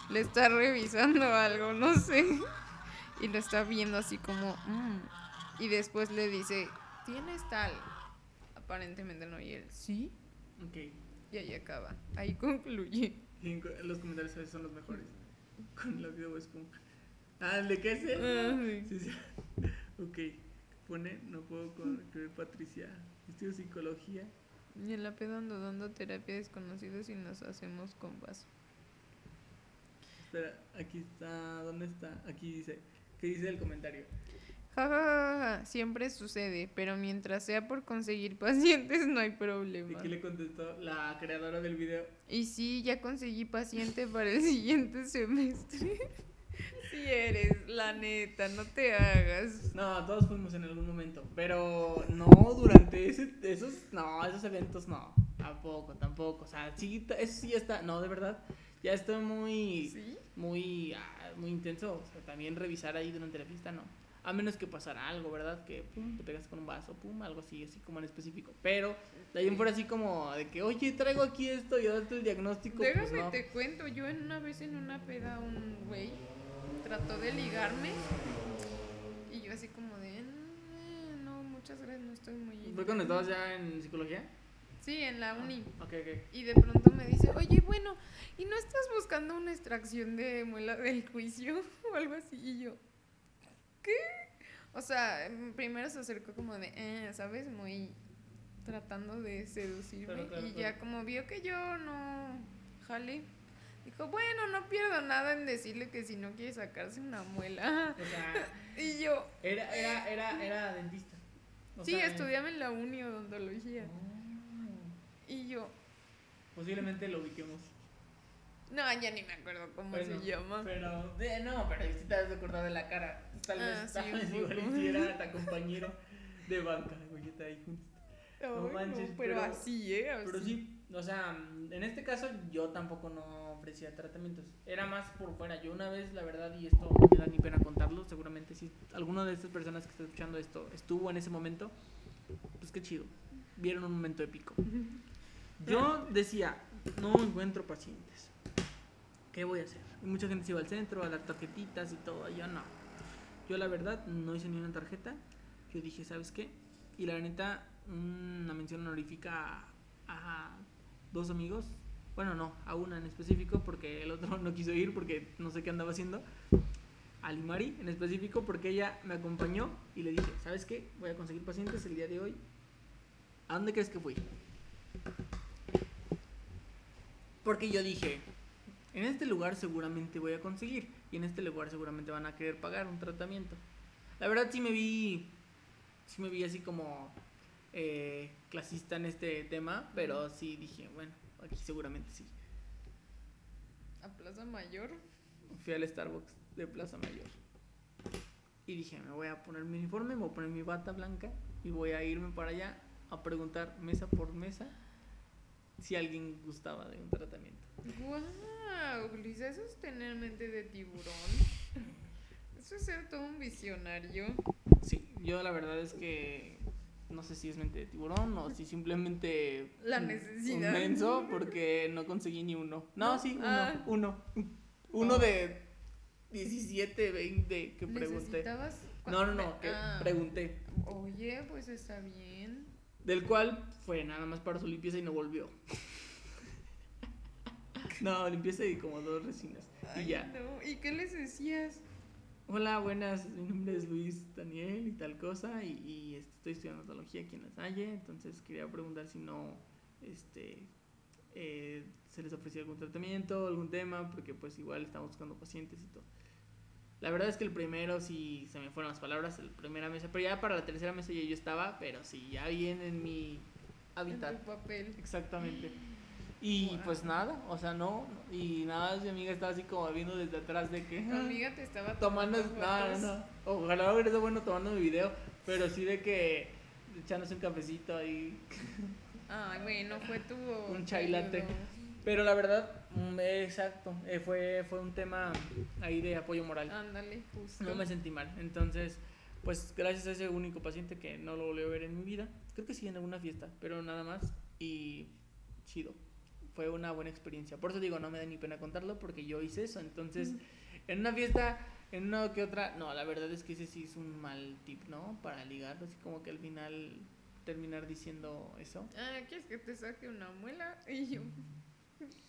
Le está [LAUGHS] revisando algo, no sé. Y lo está viendo así como... "Mm". Y después le dice, ¿tienes tal? Aparentemente no, y él, ¿sí? Ok. Y ahí acaba. Ahí concluye. Los comentarios a veces son los mejores. Con la vida esponja. Ah, ¿el de qué es? Ah, ese? sí. Sí, sí. [LAUGHS] Ok. Pone, no puedo con- creer, Patricia. Estudio psicología. Y en la peda ando dando terapia a desconocidos y nos hacemos compas. Espera, aquí está. ¿Dónde está? Aquí dice. ¿Qué dice el comentario? Ja, ja, ja, ja, siempre sucede, pero mientras sea por conseguir pacientes no hay ¿Y problema. qué le contestó la creadora del video? Y sí, ya conseguí paciente para el siguiente semestre. [LAUGHS] Sí eres, la neta, no te hagas. No, todos fuimos en algún momento. Pero no durante ese, esos. No, esos eventos no. Tampoco, tampoco. O sea, sí, eso sí está. No, de verdad. Ya estoy muy. ¿Sí? muy, ah, muy intenso. O sea, también revisar ahí durante la fiesta, no. A menos que pasara algo, ¿verdad? Que pum, te pegas con un vaso, pum, algo así, así como en específico. Pero de ahí en fuera así como de que, oye, traigo aquí esto y darte el diagnóstico. pues Déjame no. te cuento, yo en una vez en una peda un güey trató de ligarme y yo así como de, "Eh, no, muchas gracias, no estoy muy... ¿Fue cuando estabas ya en psicología? Sí, en la uni. Ok, ok. Y de pronto me dice, oye, bueno, ¿y no estás buscando una extracción de muela del juicio [LAUGHS] o algo así? Y yo, ¿qué? O sea, mm, primero se acercó como de, eh, ¿sabes? Muy tratando de seducirme. Claro, claro, y claro. ya como vio que yo no jale, dijo, bueno, no pierdo nada en decirle que si no quiere sacarse una muela. O sea, [LAUGHS] Y yo, era, era, era, era dentista. O sí, sea, estudiaba en la uni odontología. Oh, Y yo, posiblemente lo ubiquemos. no, ya ni me acuerdo cómo Bueno, se llama. Pero, no, pero si te has de acordar de la cara. Tal Ah, vez, sí, tal vez igual hiciera [LAUGHS] hasta compañero de banca, güey, está ahí juntos. Ay, no manches, pero, pero- así, ¿eh? Pero sí, o sea, en este caso yo tampoco no ofrecía tratamientos. Era más por fuera. Yo una vez, la verdad, y esto no me da ni pena contarlo, seguramente si alguna de estas personas que está escuchando esto estuvo en ese momento, pues qué chido. Vieron un momento épico. [LAUGHS] Yo decía, no encuentro pacientes. ¿Qué voy a hacer? Y mucha gente se iba al centro, a las tarjetitas y todo. Yo no. Yo la verdad no hice ni una tarjeta. Yo dije, ¿sabes qué? Y la neta, una mención honorífica a, a dos amigos. Bueno, no, a una en específico porque el otro [LAUGHS] no quiso ir porque no sé qué andaba haciendo. A Limari en específico porque ella me acompañó y le dije, ¿sabes qué? Voy a conseguir pacientes el día de hoy. ¿A dónde crees que fui? Porque yo dije, en este lugar seguramente voy a conseguir y en este lugar seguramente van a querer pagar un tratamiento. La verdad sí me vi, sí me vi así como eh, clasista en este tema, pero sí dije, bueno, aquí seguramente sí. A Plaza Mayor. Fui al Starbucks de Plaza Mayor y dije, me voy a poner mi uniforme, me voy a poner mi bata blanca y voy a irme para allá a preguntar mesa por mesa si alguien gustaba de un tratamiento. ¡Guau! Lisa, eso es tener mente de tiburón. [LAUGHS] Eso es ser todo un visionario. Sí, yo la verdad es que no sé si es mente de tiburón o si simplemente [LAUGHS] La necesidad. un menso porque no conseguí ni uno. No, No, sí, uno, ah. uno. Uno Oh. de 17, 20 que pregunté. ¿Necesitabas? No, no, no, que Ah. pregunté. Oye, pues está bien. Del cual fue nada más para su limpieza y no volvió. [LAUGHS] no, limpieza y como dos resinas. Y ya. no. ¿Y qué les decías? Hola, buenas, mi nombre es Luis Daniel y tal cosa, y, y, estoy estudiando odontología aquí en La Salle, entonces quería preguntar si no, este, eh, se les ofrecía algún tratamiento, algún tema, porque pues igual estamos buscando pacientes y todo. La verdad es que el primero sí se me fueron las palabras, la primera mesa, pero ya para la tercera mesa ya yo estaba, pero sí, ya bien en mi En hábitat. tu papel. Exactamente. Y pues nada, o sea, no, y nada, mi amiga estaba así como viendo desde atrás de que... Tu amiga te estaba [LAUGHS] tomando tomando no, no. Ojalá hubiera sido bueno tomando mi video, pero sí de que echándose un cafecito ahí. Ay, bueno, fue tu. Un chai latte. Pero la verdad, mm, exacto, eh, fue, fue un tema ahí de apoyo moral. Ándale, justo. No me sentí mal. Entonces, pues gracias a ese único paciente que no lo volví a ver en mi vida, creo que sí en alguna fiesta, pero nada más. Y chido. Fue una buena experiencia. Por eso digo, no me da ni pena contarlo porque yo hice eso. Entonces, en una fiesta, en una que otra, no, la verdad es que ese sí es un mal tip, ¿no? Para ligar, así como que al final terminar diciendo eso. Ah, ¿quieres que te saque una muela? Y yo.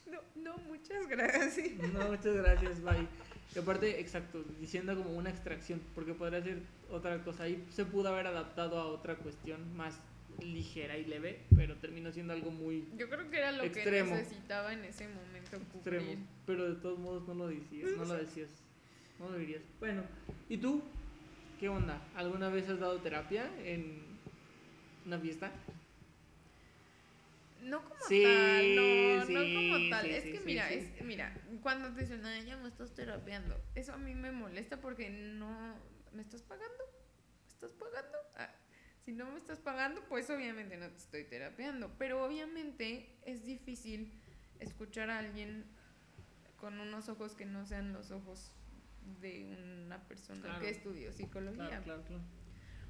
No, no, muchas gracias. [LAUGHS] No, muchas gracias, bye. Y aparte, exacto, diciendo como una extracción, porque podría ser otra cosa. Ahí se pudo haber adaptado a otra cuestión más ligera y leve, pero terminó siendo algo muy Yo creo que era lo Extremo. que necesitaba en ese momento cubrir. extremo. Pero de todos modos no lo decías, no lo [LAUGHS] decías, no lo dirías. Bueno, ¿y tú? ¿Qué onda? ¿Alguna vez has dado terapia en una fiesta? No como Sí, tal, no, sí, no como tal. sí, es que mira, es mira, cuando te dicen, "Ay, ya me estás terapeando, eso a mí me molesta porque no me estás pagando, me estás pagando. Ah, si no me estás pagando, pues obviamente no te estoy terapeando, pero obviamente es difícil escuchar a alguien con unos ojos que no sean los ojos de una persona Claro. que estudió psicología. Claro, claro, claro.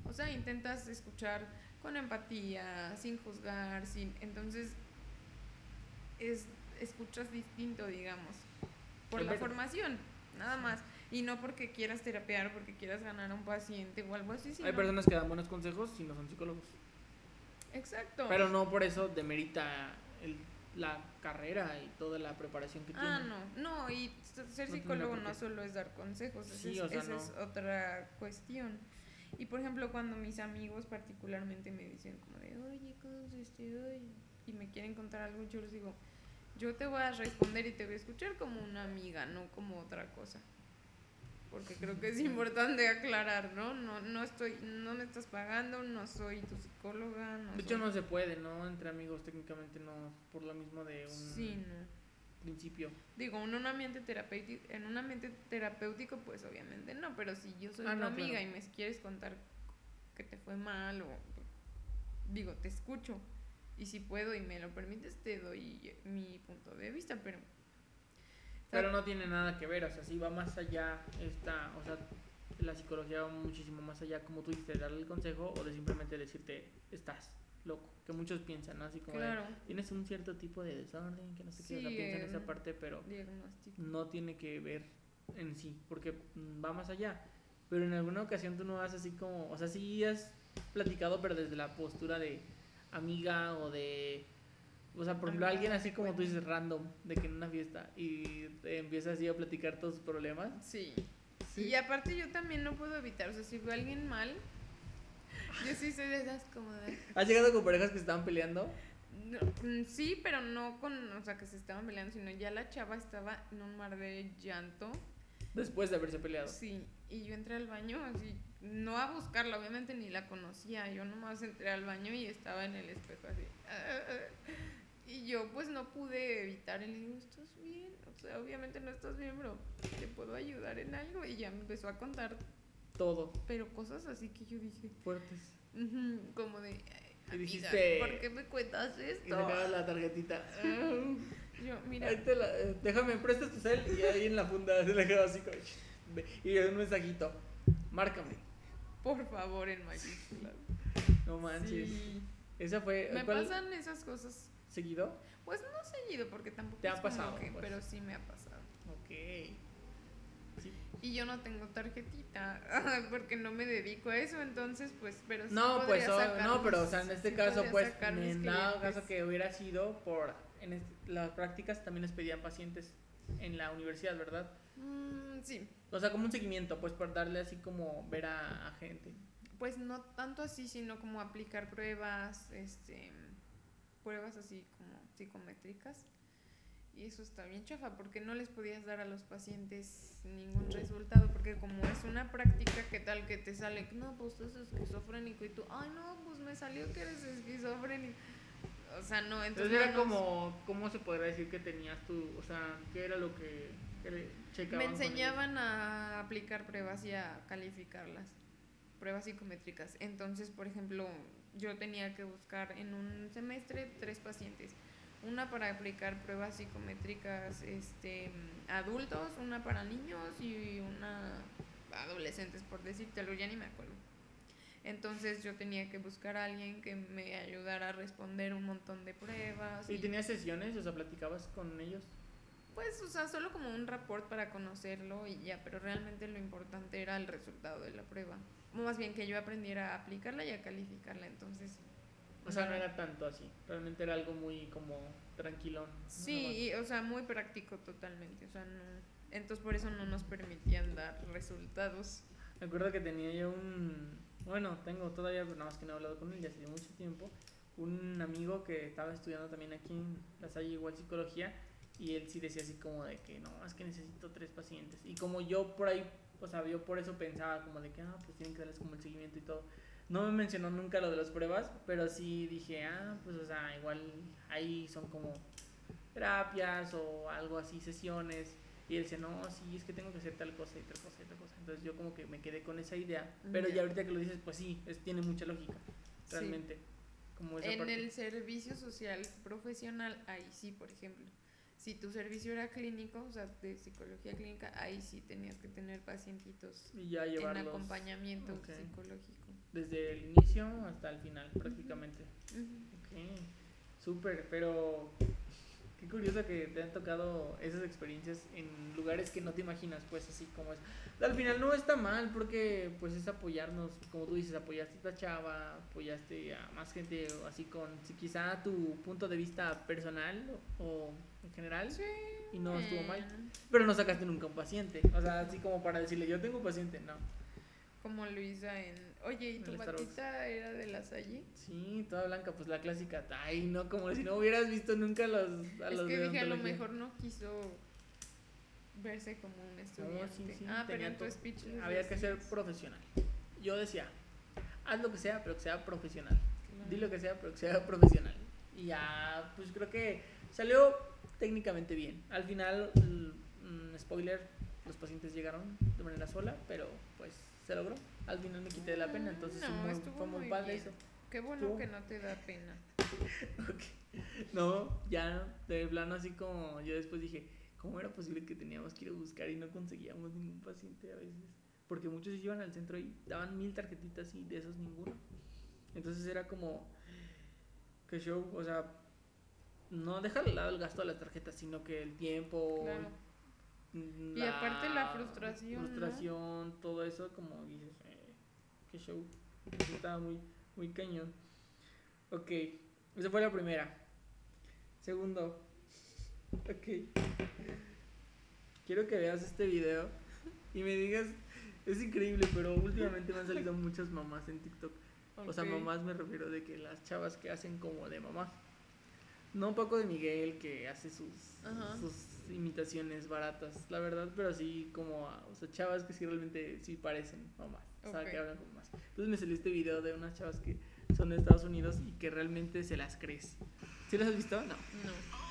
O sea, intentas escuchar con empatía, sin juzgar, sin entonces es escuchas distinto, digamos, por la formación, nada más, y no porque quieras terapear, porque quieras ganar a un paciente o algo así, Hay personas que dan buenos consejos y no son psicólogos. Exacto. Pero no por eso demerita el la carrera y toda la preparación que Ah, tiene. no, no, y ser No psicólogo no solo es dar consejos, esa, Sí, es, o sea, esa es otra cuestión. Y por ejemplo, cuando mis amigos particularmente me dicen como de, oye, ¿cómo se este? Y me quieren contar algo, yo les digo, yo te voy a responder y te voy a escuchar como una amiga, no como otra cosa. Porque creo que es importante aclarar, ¿no? No, no estoy, no me estás pagando, no soy tu psicóloga, no De hecho, soy- no se puede, ¿no? Entre amigos técnicamente no, por lo mismo de un Sí, no. principio. Digo, en un ambiente terapéutico, en un ambiente terapéutico, pues obviamente no, pero si yo soy Ah, tu no, amiga claro. y me quieres contar que te fue mal o digo, te escucho y si puedo y me lo permites te doy mi punto de vista, pero Pero no tiene nada que ver, o sea, sí va más allá, esta, o sea, la psicología va muchísimo más allá, como tú dices, de darle el consejo o de simplemente decirte, estás loco, que muchos piensan, ¿no? Así como, de, tienes un cierto tipo de desorden, que no sé qué, o sea, piensan eh, esa parte, pero no tiene que ver en sí, porque va más allá. Pero en alguna ocasión tú no vas así como, o sea, sí has platicado, pero desde la postura de amiga o de, o sea, por ejemplo, alguien así como tú dices random, de que en una fiesta y te empiezas así a platicar todos sus problemas. Sí. Y aparte yo también no puedo evitar, o sea, si veo a alguien mal, yo sí soy de esas como de ¿Has llegado con parejas que estaban peleando? No, mm, sí, pero no con, o sea, que se estaban peleando, sino ya la chava estaba en un mar de llanto. Después de haberse peleado. Sí, y yo entré al baño así, no a buscarla, obviamente ni la conocía, yo nomás entré al baño y estaba en el espejo así. Y yo pues no pude evitar y le digo, ¿estás bien? O sea, obviamente no estás bien, pero ¿te puedo ayudar en algo? Y ya me empezó a contar, Todo. pero cosas así que yo dije, Fuertes. como de, "Ay, Y dijiste- ¿por qué me cuentas Y esto? sacabas la tarjetita. Yo, mira, Ahí te la- eh, déjame, prestas tu cel y ahí en la funda [LAUGHS] se le quedó así y un mensajito, márcame. por favor, en mayúsculas. No manches. Sí. Esa fue. Me ¿cuál- pasan esas cosas. ¿Seguido? Pues no seguido, porque tampoco Te ha pasado, que- pues. pero sí me ha pasado. Ok. Sí. Y yo no tengo tarjetita, [LAUGHS] porque no me dedico a eso, entonces pues, pero sí No, pues, oh, sacar no, pero, o sea, en este sí caso, pues, en dado caso que hubiera sido por. En est- las prácticas también les pedían pacientes en la universidad, ¿verdad? Mm, sí, O sea, como un seguimiento, pues, por darle así como ver a, a gente. pues no tanto así, sino como aplicar pruebas, este, pruebas así como psicométricas. Y eso está bien chafa, porque no les podías dar a los pacientes ningún resultado, porque como es una práctica, ¿qué tal que te sale? No, pues tú eres esquizofrénico y tú, ay no, pues me salió que eres esquizofrénico. O sea, no, entonces... Entonces era no como, ¿cómo se podría decir que tenías tú? O sea, ¿qué era lo que, que le checaban? Me enseñaban a aplicar pruebas y a calificarlas, pruebas psicométricas. Entonces, por ejemplo, yo tenía que buscar en un semestre tres pacientes. Una para aplicar pruebas psicométricas este, adultos, una para niños y una adolescentes, por decírtelo, ya ni me acuerdo. Entonces yo tenía que buscar a alguien que me ayudara a responder un montón de pruebas. ¿Y tenías sesiones? O sea, platicabas con ellos. Pues, o sea, solo como un report para conocerlo y ya, pero realmente lo importante era el resultado de la prueba. Más bien que yo aprendiera a aplicarla y a calificarla, entonces. O sea, no era tanto así. Realmente era algo muy como tranquilón. Sí, y, o sea, muy práctico totalmente, o sea, no. Entonces por eso no nos permitían dar resultados. Me acuerdo que tenía yo un. Bueno, tengo todavía, nada más que no he hablado con él ya hace mucho tiempo. Un amigo que estaba estudiando también aquí en la Salle, igual psicología. Y él sí decía así como de que no, es que necesito tres pacientes. Y como yo por ahí, o sea, yo por eso pensaba como de que, ah, pues tienen que darles como el seguimiento y todo. No me mencionó nunca lo de las pruebas, pero sí dije, ah, pues, o sea, igual ahí son como terapias o algo así, sesiones. Y él dice, no, sí, es que tengo que hacer tal cosa y tal cosa y tal cosa. Entonces yo como que me quedé con esa idea. Pero Ya. ya ahorita que lo dices, pues sí, es, tiene mucha lógica, Sí. realmente. Como esa En parte. el servicio social profesional, ahí sí, por ejemplo. Si tu servicio era clínico, o sea, de psicología clínica, ahí sí tenías que tener pacientitos Y ya en acompañamiento psicológico. desde el inicio hasta el final, prácticamente. Ujú. Ok, súper, pero Qué curioso que te han tocado esas experiencias en lugares que no te imaginas, pues así como es. Al final no está mal porque pues es apoyarnos, como tú dices, apoyaste a esta chava, apoyaste a más gente, así con si quizá tu punto de vista personal o, en general Sí. y no estuvo mal. eh, Pero no sacaste nunca un paciente, o sea, así como para decirle yo tengo un paciente, no. Como Luisa en. Oye, ¿y tu batita era de la Salle? Sí, toda blanca, pues la clásica, ay no, como si no hubieras visto nunca a los, a Es los que de dije, a lo mejor no quiso verse como un estudiante. sí, sí, ah, pero en tu speech. Había que ser profesional. Yo decía, haz lo que sea, pero que sea profesional. Claro. Di lo que sea, pero que sea profesional. Y ya, pues creo que salió técnicamente bien. Al final, l- mm, spoiler, los pacientes llegaron de manera sola, pero pues se logró. Al final me quité de la pena, entonces No, muy- fue muy, muy padre bien. eso. Qué bueno que no te da pena. [LAUGHS] No, ya de plano así como yo después dije, ¿cómo era posible que teníamos que ir a buscar y no conseguíamos ningún paciente a veces? Porque muchos iban al centro y daban mil tarjetitas y de esos ninguno. Entonces era como que show, o sea, no dejar de lado el gasto de las tarjetas, sino que el tiempo, Claro. Mm, Y aparte la frustración, ¿no? frustración, todo eso como dices, eh, qué show. Estaba muy, muy cañón. Ok, esa fue la primera. Segundo, ok. Quiero que veas este video y me digas, es increíble, pero últimamente me han salido [LAUGHS] muchas mamás en TikTok. O sea, mamás me refiero de que las chavas que hacen como de mamá. No un poco de Miguel que hace sus, Ajá. sus imitaciones baratas, la verdad, pero sí como, a- o sea, chavas que sí realmente sí parecen mamás, o sea, que hablan como mamás. Entonces me salió este video de unas chavas que son de Estados Unidos y que realmente se las crees. ¿Sí las has visto? No. No.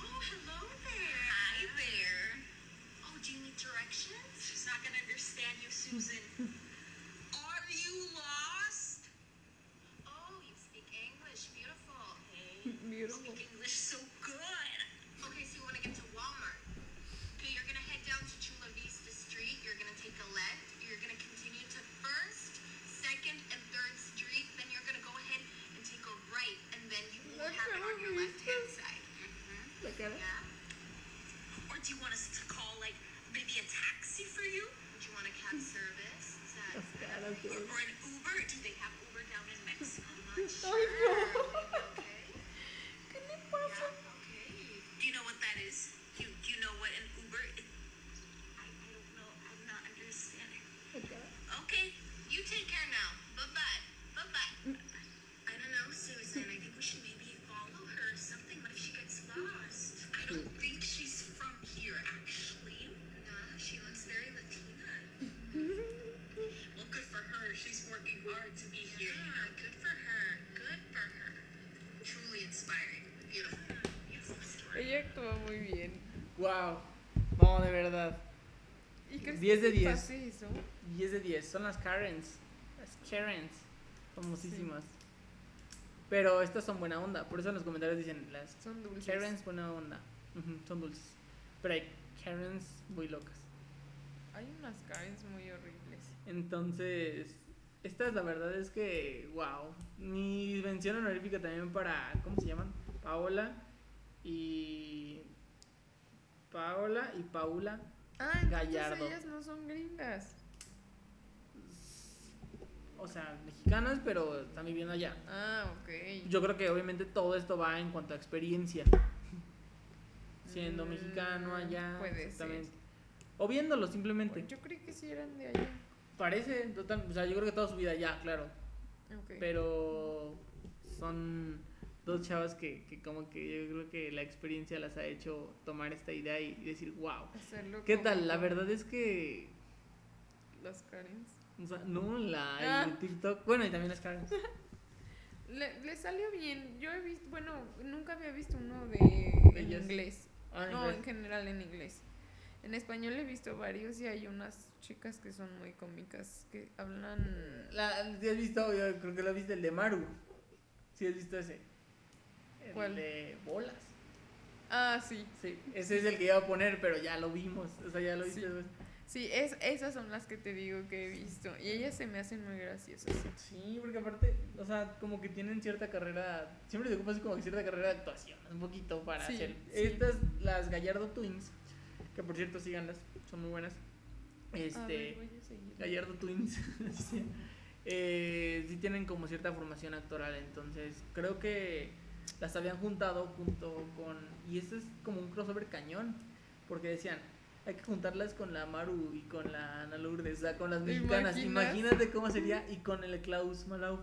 10 de que 10. pase eso? 10 de 10. Son las Karens. Las Karens. Famosísimas. Pero estas son buena onda. Por eso en los comentarios dicen las Son dulces. Karens buena onda. Ujú, son dulces. Pero hay Karens muy locas. Hay unas Karens muy horribles. Entonces, estas la verdad es que, wow. Mi mención honorífica también para, ¿cómo se llaman? Paola y... Paola y Paula. Ah, Gallardo. ellas no son gringas. O sea, mexicanas, pero están viviendo allá. Ah, ok. Yo creo que obviamente todo esto va en cuanto a experiencia. Siendo mexicano Mm, allá. puede ser. O viéndolo simplemente. Pues Yo creí que sí eran de allá. Parece, total, o sea, yo creo que toda su vida allá, claro. Ok. Pero son dos chavas que, que como que yo creo que la experiencia las ha hecho tomar esta idea y decir, wow. Hacerlo ¿Qué tal? La verdad es que, Las Karens. o sea, no, la Ah. el TikTok, bueno, y también las caras. [LAUGHS] Le, le salió bien. Yo he visto, bueno, nunca había visto uno de en inglés. Ah, no, inglés. en general en inglés. En español he visto varios y hay unas chicas que son muy cómicas que hablan. La, ¿sí has visto? Yo creo que lo viste el de Maru. ¿Sí has visto ese? El ¿Cuál? de bolas. Ah, sí. Sí, ese es el que iba a poner, pero ya lo vimos. O sea, ya lo viste. Sí. Sí, es, esas son las que te digo que he visto. Y ellas se me hacen muy graciosas. Sí, porque aparte, o sea, como que tienen cierta carrera, siempre se ocupa así como que cierta carrera de actuación, un poquito para Sí, hacer. sí. Estas, las Gallardo Twins, que por cierto síganlas, son muy buenas. A ver, Este, voy a. Gallardo Twins, [LAUGHS] sí, eh, sí tienen como cierta formación actoral, entonces creo que las habían juntado junto con, y esto es como un crossover cañón, porque decían, hay que juntarlas con la Maru y con la Ana Lourdes, o sea, con las ¿Te mexicanas, imaginas? imagínate cómo sería, y con el Klaus Malau,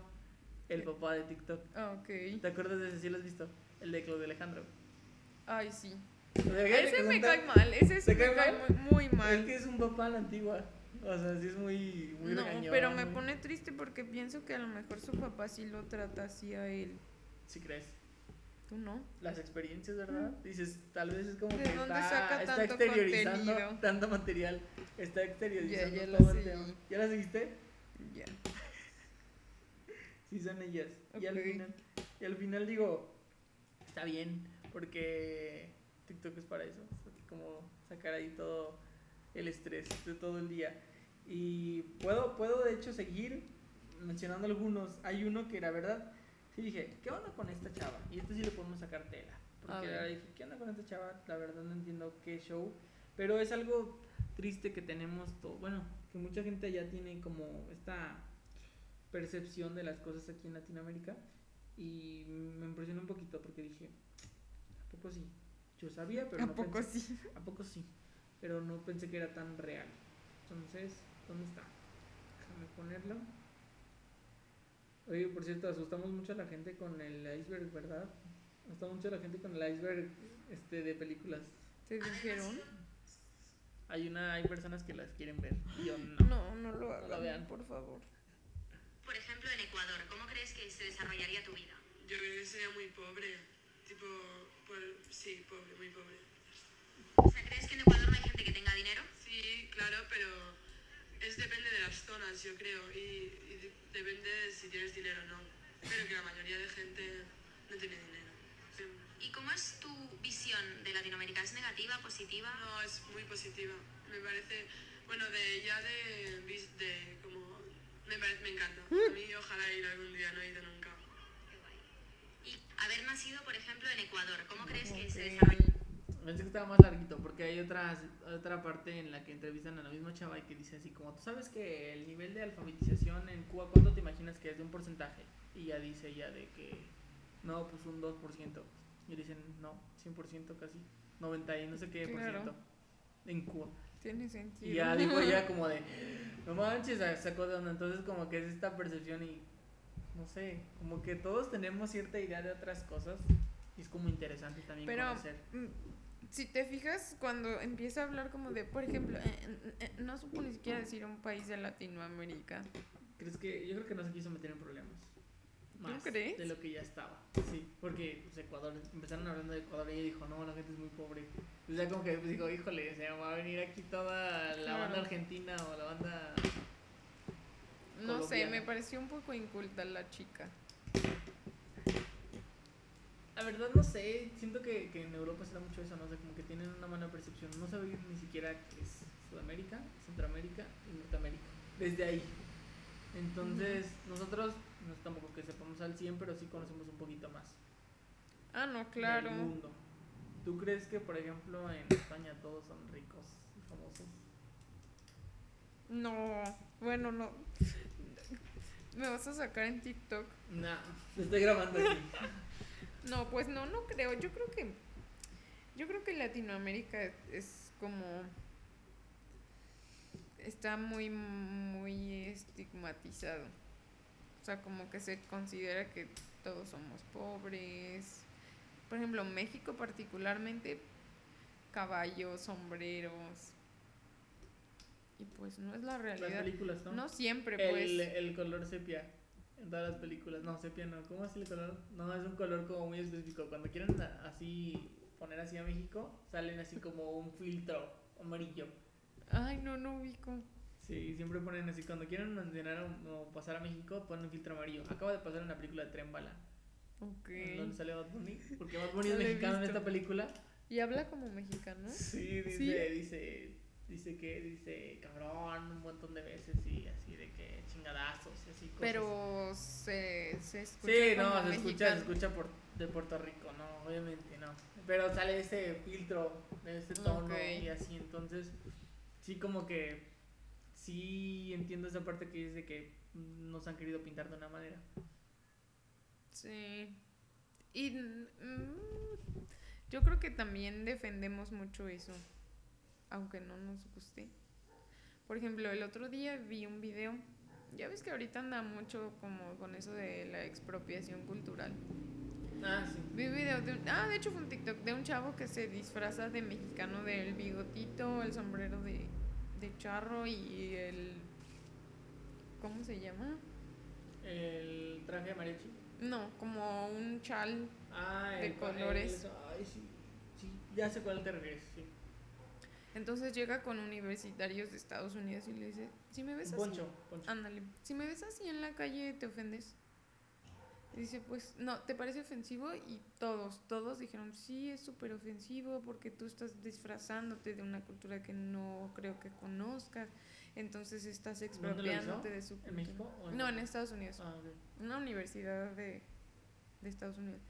el papá de TikTok. Ah, ok. ¿Te acuerdas de ese? ¿Sí lo has visto? El de Claudio Alejandro. Ay, sí. O sea, fíjate Ese me cae mal. Ese ¿Te me cae cae mal? muy, muy Es mal. que es un papá a la antigua. O sea, sí es muy, muy No, regañón, pero me muy- pone triste porque pienso que a lo mejor su papá sí lo trata así a él. ¿Sí crees? ¿Tú no? las experiencias, ¿verdad? Dices, tal vez es como ¿De que está, está tanto exteriorizando contenido? tanto material, está exteriorizando Ya, ya la todo el tema. ¿Ya la seguiste? Ya. Sí, son ellas. Y al final, y al final digo, está bien, porque TikTok es para eso, es como sacar ahí todo el estrés de todo el día. Y puedo, puedo de hecho seguir mencionando algunos. Hay uno que la verdad, sí dije, ¿qué onda con esta chava? Y este sí le podemos sacar tela. Porque verdad dije, ¿qué onda con esta chava? La verdad no entiendo qué show. Pero es algo triste que tenemos todo. Bueno, que mucha gente ya tiene como esta percepción de las cosas aquí en Latinoamérica. Y me impresionó un poquito porque dije, ¿a poco sí? Yo sabía, pero ¿A no poco pensé. sí? ¿A poco sí? Pero no pensé que era tan real. Entonces, ¿dónde está? Déjame ponerlo. Oye, por cierto, asustamos mucho a la gente con el iceberg, ¿verdad? Asusta mucho a la gente con el iceberg este, de películas. ¿Te dijeron? Hay una, hay personas que las quieren ver. Y yo no. No, no lo hagan, vean. por favor. Por ejemplo, en Ecuador, ¿cómo crees que se desarrollaría tu vida? Yo creo que sería muy pobre. Tipo, por- sí, pobre, muy pobre. O sea, ¿crees que en Ecuador no hay gente que tenga dinero? Sí, claro, pero es depende de las zonas, yo creo. Y, depende de si tienes dinero o no. Pero que la mayoría de gente no tiene dinero. ¿Y cómo es tu visión de Latinoamérica? ¿Es negativa, positiva? No, es muy positiva. Me parece, bueno, de ya de, vis- de como, me, parece, me encanta. A mí ojalá ir algún día, no he ido nunca. Qué guay. Y haber nacido, por ejemplo, en Ecuador, ¿cómo crees que se desarrolla? Pensé que estaba más larguito porque hay otras, otra parte en la que entrevistan a la misma chava y que dice así como, tú sabes que el nivel de alfabetización en Cuba, ¿cuánto te imaginas que es de un porcentaje? Y ya dice ella de que, no, pues un 2%. Y dicen, no, 100% casi, 90 y no sé qué por ciento en Cuba. Tiene sentido. Y ya dijo ella [LAUGHS] como de, no manches, sa- sacó de onda. Entonces como que es esta percepción y, no sé, como que todos tenemos cierta idea de otras cosas y es como interesante también Pero conocer. Si te fijas, cuando empieza a hablar como de, por ejemplo, eh, eh, eh, no supo ni siquiera decir un país de Latinoamérica. ¿Crees que yo creo que no se quiso meter en problemas? Más crees? de lo que ya estaba. Sí, porque pues, Ecuador, empezaron hablando de Ecuador y ella dijo, no, la gente es muy pobre. O sea, como que pues, dijo, híjole, se va a venir aquí toda la Claro. banda argentina o la banda... No sé, me pareció un poco inculta la chica. La verdad no sé, siento que, que en Europa se da mucho eso, no sé, como que tienen una mala percepción. No saben ni siquiera qué es Sudamérica, Centroamérica y Norteamérica. Desde ahí. Entonces, nosotros no es tampoco que sepamos al 100, pero sí conocemos un poquito más Ah, no, claro. del mundo. ¿Tú crees que, por ejemplo, en España todos son ricos y famosos? No, bueno, no. Me vas a sacar en TikTok. Nah, lo estoy grabando aquí. [LAUGHS] No, pues no, no creo. Yo creo que. Yo creo que Latinoamérica es como. Está muy, muy estigmatizado. O sea, como que se considera que todos somos pobres. Por ejemplo, México particularmente, caballos, sombreros. Y pues no es la Las realidad. películas, ¿no? No siempre, el, pues. el color sepia en todas las películas. No, sepia no. ¿Cómo es el color? No, es un color como muy específico. Cuando quieren así poner así a México, salen así como un filtro amarillo. Ay, no, no ubico. Sí, siempre ponen así. Cuando quieren mencionar o pasar a México, ponen un filtro amarillo. Acaba de pasar en la película de Tren Bala. Ok. Donde sale Bad Bunny. Porque Bad Bunny No es mexicano en esta película. Y habla como mexicano. Sí, dice, ¿Sí? dice. Dice que dice cabrón un montón de veces y así de que chingadazos y así cosas. Pero se, se escucha. Sí, no, se escucha, se escucha por, de Puerto Rico, no, obviamente no. Pero sale ese filtro, de ese tono y así, entonces sí como que sí entiendo esa parte que dice que nos han querido pintar de una manera. Sí. Y mm, yo creo que también defendemos mucho eso, aunque no nos guste. Por ejemplo, el otro día vi un video, ya ves que ahorita anda mucho como con eso de la expropiación cultural. Ah, sí. Vi un video de un, ah, de hecho fue un TikTok de un chavo que se disfraza de mexicano del bigotito, el sombrero de, de charro y el ¿cómo se llama? El traje de mariachi. No, como un chal Ah, De colores. ay, sí, sí, ya sé cuál te refieres, sí. Entonces llega con universitarios de Estados Unidos y le dice, si me ves así, ándale, si me ves así en la calle, ¿te ofendes? Y dice, pues, no, ¿te parece ofensivo? Y todos, todos dijeron, sí, es súper ofensivo porque tú estás disfrazándote de una cultura que no creo que conozcas, entonces estás expropiándote de su ¿En cultura. México o en No, en? Estados Unidos Ah, ok. una universidad de, de Estados Unidos.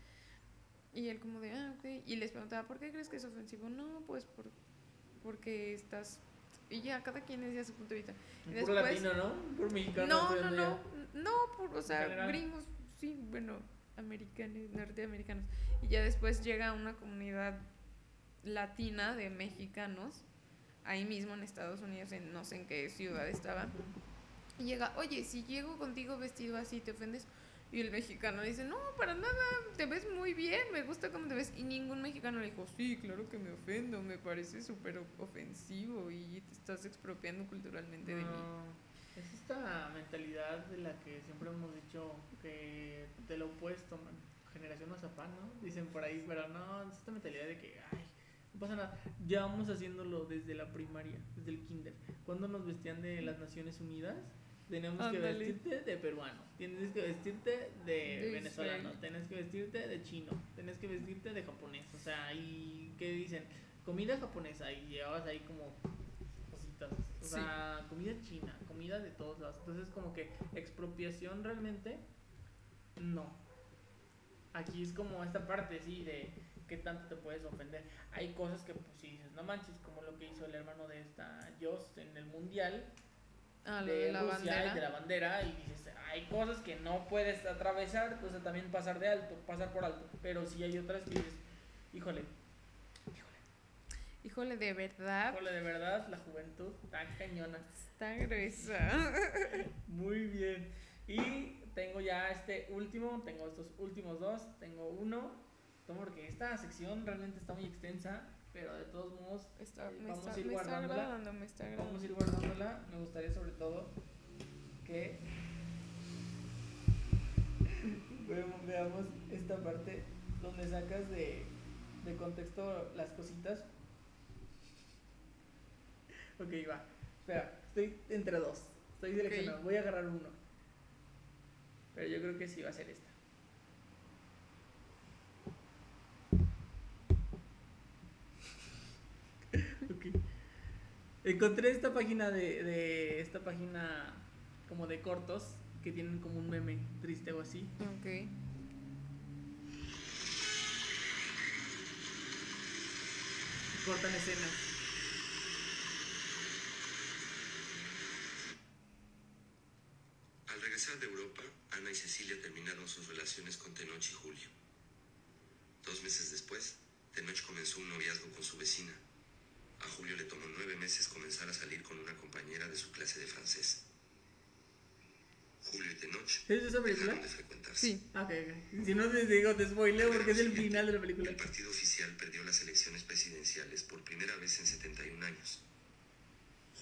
Y él como de, ah, ok. Y les preguntaba, ¿por qué crees que es ofensivo? No, pues por, porque estás... Y ya, cada quien decía su punto de vista. Y después- latino, ¿no? Puro mexicano. No, no, estoy no, viendo no, por, o sea, general. gringos, sí, bueno, americanos, norteamericanos. Y ya después llega una comunidad latina de mexicanos, ahí mismo en Estados Unidos, en no sé en qué ciudad estaba. Y llega, oye, si llego contigo vestido así, ¿te ofendes? Y el mexicano le dice, no, para nada, te ves muy bien, me gusta cómo te ves. Y ningún mexicano le dijo, sí, claro que me ofendo, me parece súper ofensivo y te estás expropiando culturalmente de mí. No, es esta mentalidad de la que siempre hemos dicho que de lo opuesto, man. Generación mazapán, ¿no? Dicen por ahí, pero no, es esta mentalidad de que, ay, no pasa nada. Ya vamos haciéndolo desde la primaria, desde el kinder. Cuando nos vestían de las Naciones Unidas, teníamos que vestirte de peruano, tienes que vestirte de, De venezolano, Israel. tienes que vestirte de chino, tienes que vestirte de japonés. O sea, y ¿qué dicen? Comida japonesa y llevabas ahí como cositas. O Sí. sea, comida china, comida de todos lados. Entonces, como que expropiación realmente, no. Aquí es como esta parte, sí, de qué tanto te puedes ofender. Hay cosas que, pues, sí dices, no manches, como lo que hizo el hermano de esta Joss en el mundial Ah, de, de la Rusia bandera. y de la bandera. Y dices, hay cosas que no puedes atravesar, o sea, también pasar de alto, pasar por alto. Pero sí hay otras que dices, híjole, Híjole, de verdad, híjole, de verdad, la juventud está cañona. está gruesa. [LAUGHS] Muy bien. Y tengo ya este último, tengo estos últimos dos, tengo uno, no, porque esta sección realmente está muy extensa, pero de todos modos Está, eh, me vamos está, a ir me está guardándola. agradando, me está Vamos a ir guardándola. Me gustaría sobre todo que veamos, veamos esta parte donde sacas de, de contexto las cositas. Ok, va. Espera, estoy entre dos. Estoy seleccionando. Voy a agarrar uno. Pero yo creo que sí va a ser esta. Ok. Encontré esta página de, de esta página como de cortos que tienen como un meme triste o así. Ok. Cortan escenas. Al regresar de Europa, Ana y Cecilia terminaron sus relaciones con Tenoch y Julio. Dos meses después, Tenoch comenzó un noviazgo con su vecina. Julio le tomó nueve meses comenzar a salir con una compañera de su clase de francés. Julio y Tenoch ¿Es esa película? de frecuentarse. Sí. Ok, ok. Si no te digo, te spoileo porque es el final de la película. El partido oficial perdió las elecciones presidenciales por primera vez en 71 años.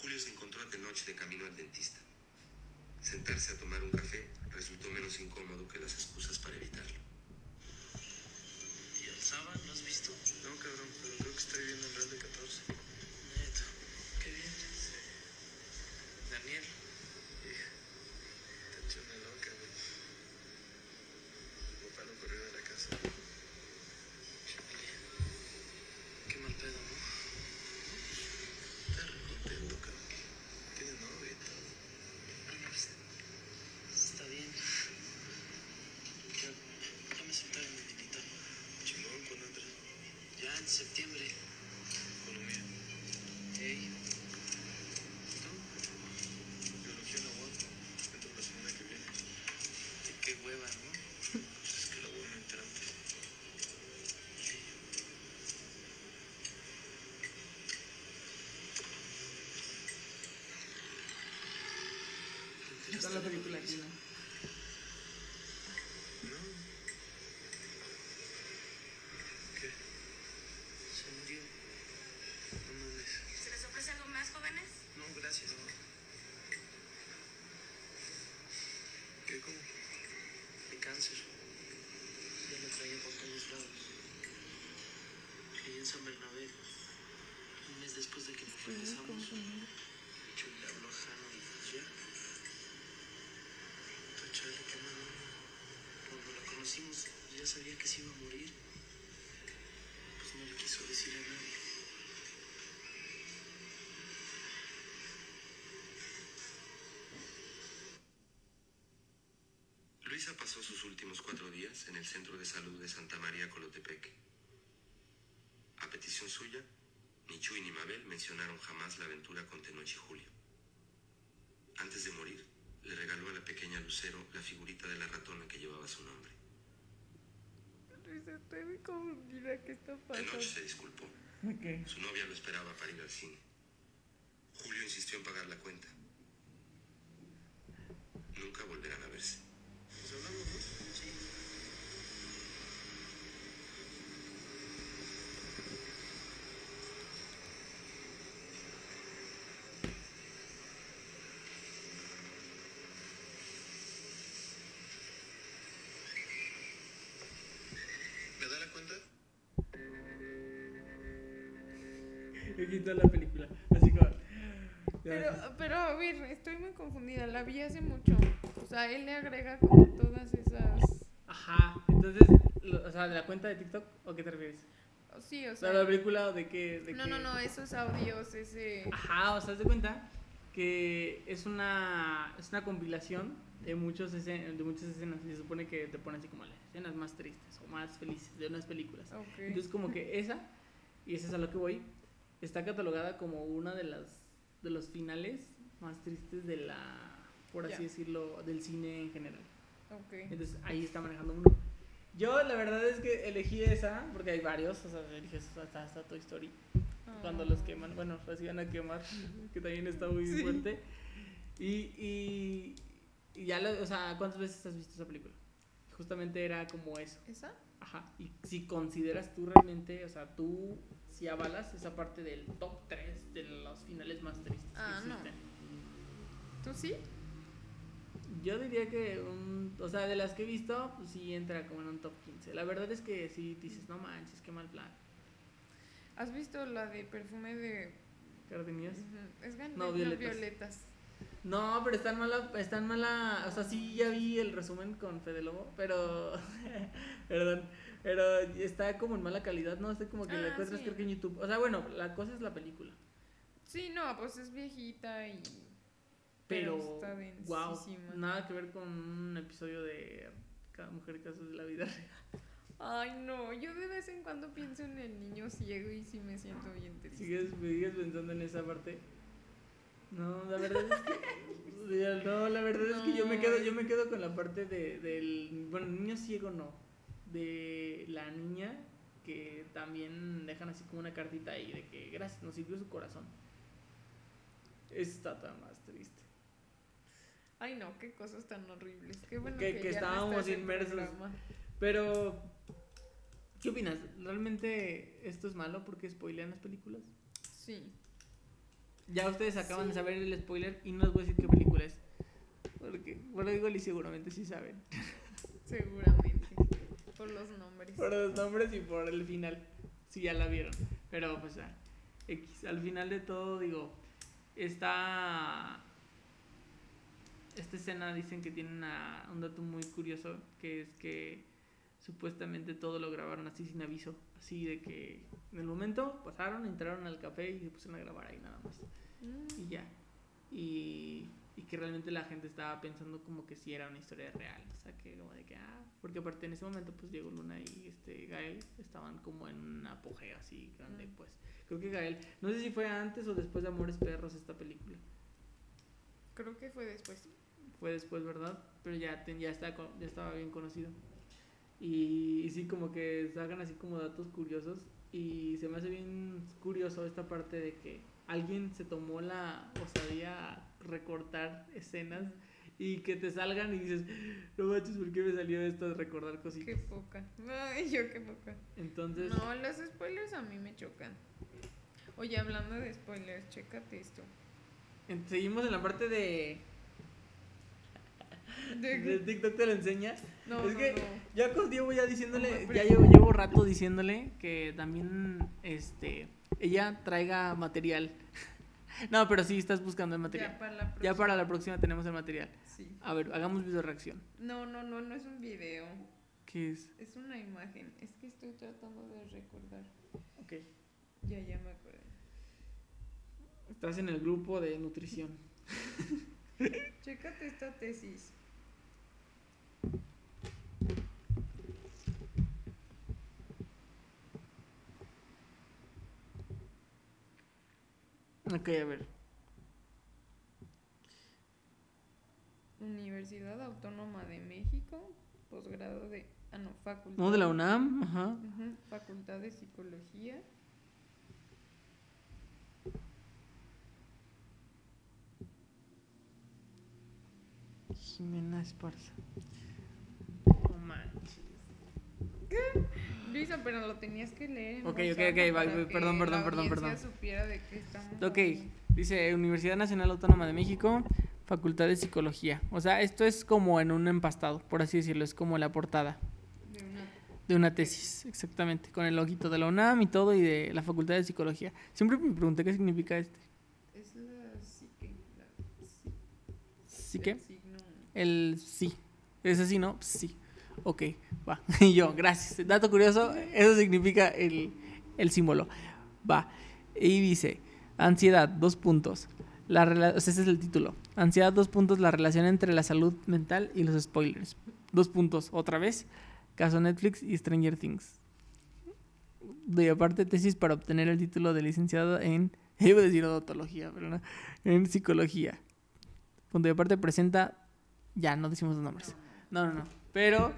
Julio se encontró a Tenoch de camino al dentista. Sentarse a tomar un café resultó menos incómodo que las excusas para evitarlo. ¿Y al Saba lo has visto? No, cabrón, pero creo que está viviendo en Real de 14. Neto, qué bien. Sí. Daniel. Hija, te echó una loca, güey. Mi papá lo corrió de la casa. Chale. Qué mal pedo, ¿no? Te reconté extraño por todos lados. Creí en San Bernabé. Un mes después de que nos Estoy muy regresamos, confundida. yo le hablo a Jano y ya. Tachale, qué onda. Cuando la conocimos, ya sabía que se iba a morir. Pues no le quiso decir a nadie. Luisa pasó sus últimos cuatro días en el Centro de Salud de Santa María Colotepec. A petición suya, ni Chuy ni Mabel jamás la aventura con Tenoch y Julio. Antes de morir, le regaló a la pequeña Lucero la figurita de la ratona que llevaba su nombre. Luisa, estoy muy confundida. ¿Qué está Tenoch pasando? se disculpó. Ok. Su novia lo esperaba para ir al cine. Julio insistió en pagar la cuenta. Nunca volverán a verse. Me quitó la película. Así como. Pero, pero a ver, estoy muy confundida. La vi hace mucho. O sea, él le agrega como todas esas. Ajá. Entonces, lo- o sea, ¿de la cuenta de TikTok o qué te refieres? Sí, o ¿De sea. la película o de qué? De No, qué? no, no, esos audios, ese. Ajá, o sea, haz de cuenta que es una, es una compilación de, muchos escen- de muchas escenas y se supone que te pone así como las escenas más tristes o más felices de unas películas. Ok. Entonces como que esa, y esa es a lo que voy, está catalogada como una de las de los finales más tristes de la, por así Ya. decirlo, del cine en general. Ok. Entonces ahí está manejando uno. Yo la verdad es que elegí esa porque hay varios, o sea, elegí hasta, hasta Toy Story cuando los queman, bueno, los iban a quemar, [LAUGHS] que también está muy Sí. fuerte. Y, y, y ya, lo- o sea, ¿cuántas veces has visto esa película? Justamente era como eso. ¿Esa? Ajá. Y si consideras tú realmente, o sea, tú si avalas esa parte del top 3 de los finales más tristes Ah, que no. existen. ¿Tú sí? Yo diría que, un, o sea, de las que he visto, pues sí entra como en un top 15. La verdad es que sí dices, no manches, qué mal plan. ¿Has visto la de perfume de. Gardenias. Es No, no, violetas. violetas. No, pero están mala, están mala, o sea, sí ya vi el resumen con Fede Lobo, pero, [LAUGHS] perdón, pero está como en mala calidad, no sé, como que la Ah, encuentras sí. creo que en YouTube. O sea, bueno, la cosa es la película, Sí, no, pues es viejita y. pero, está wow, nada que ver con un episodio de Cada Mujer Casos de la Vida Real. Ay, no, yo de vez en cuando pienso en el niño ciego y sí me siento bien triste. ¿Sigues, sigues pensando en esa parte? No, la verdad es que, [LAUGHS] no, la verdad es que yo me quedo, yo me quedo con la parte de, del, bueno, niño ciego no, de la niña que también dejan así como una cartita ahí de que gracias, nos sirvió su corazón. Está tan más triste. Ay, no, qué cosas tan horribles. Qué bueno Que- que, que ya no estábamos está inmersos. Pero, ¿qué opinas? ¿Realmente esto es malo porque spoilean las películas? Sí. Ya ustedes acaban de saber el spoiler y no les voy a decir qué película es. Porque, bueno, digo y seguramente sí saben. Seguramente. Por los nombres. Por los nombres y por el final. Si ya la vieron. Pero pues ah, X. Al final de todo, digo, está. Esta escena dicen que tiene una- un dato muy curioso, que es que supuestamente todo lo grabaron así sin aviso. Así de que en el momento pasaron, entraron al café y se pusieron a grabar ahí nada más. Mm, y ya. Y, y que realmente la gente estaba pensando como que sí era una historia real. O sea, que como de que, ah, porque aparte en ese momento pues Diego Luna y este Gael estaban como en un apogeo así grande, pues. Creo que Gael, no sé si fue antes o después de Amores Perros esta película. Creo que fue después. Fue después, ¿verdad? Pero ya, ten- ya, está, ya estaba bien conocido. Y, y sí, como que sacan así como datos curiosos. Y se me hace bien curioso esta parte de que alguien se tomó la osadía recortar escenas y que te salgan y dices, no manches, ¿por qué me salió esto de recordar Qué cositas? poca. Ay, yo qué poca. Entonces, No, los spoilers a mí me chocan. Oye, hablando de spoilers, chécate esto. seguimos en la parte de... [LAUGHS] De- de TikTok te lo enseña. No, es no, que no. ya con llevo ya diciéndole, No ya llevo, llevo rato diciéndole que también este ella traiga material. [LAUGHS] No, pero sí estás buscando el material. Ya para la próxima. Ya para la próxima tenemos el material. Sí. A ver, hagamos video reacción. No, no, no, no es un video. ¿Qué es? Es una imagen. Es que estoy tratando de recordar. Ok. Ya, ya me acuerdo. Estás en el grupo de nutrición. [LAUGHS] Chécate esta tesis. Ok, a ver. Universidad Autónoma de México, posgrado de. Ah, no, facultad. No, de la UNAM, ajá. Facultad de Psicología. Jimena Esparza. No manches. Luisa, pero lo tenías que leer. en Ok, ok, ok, va, perdón, perdón, la perdón, perdón. supiera de qué estamos Ok, hablando. dice Universidad Nacional Autónoma de México, Facultad de Psicología. O sea, esto es como en un empastado, por así decirlo, es como la portada De una de una tesis, exactamente, con el loguito de la UNAM y todo y de la Facultad de Psicología. Siempre me pregunté qué significa este. Es la psique. La, sí, ¿Sí signo. El sí. ¿Es así, no? Sí. Ok, va. [LAUGHS] Y yo, gracias. Dato curioso, eso significa el, el símbolo. Va. Y dice, ansiedad, dos puntos. La ese es el título. Ansiedad, dos puntos, la relación entre la salud mental y los spoilers. Dos puntos, otra vez. Caso Netflix y Stranger Things. De aparte, tesis para obtener el título de licenciado en, [LAUGHS] iba a decir odontología, pero no, en psicología. Punto y aparte presenta, ya no decimos los nombres. No, no, no. Pero,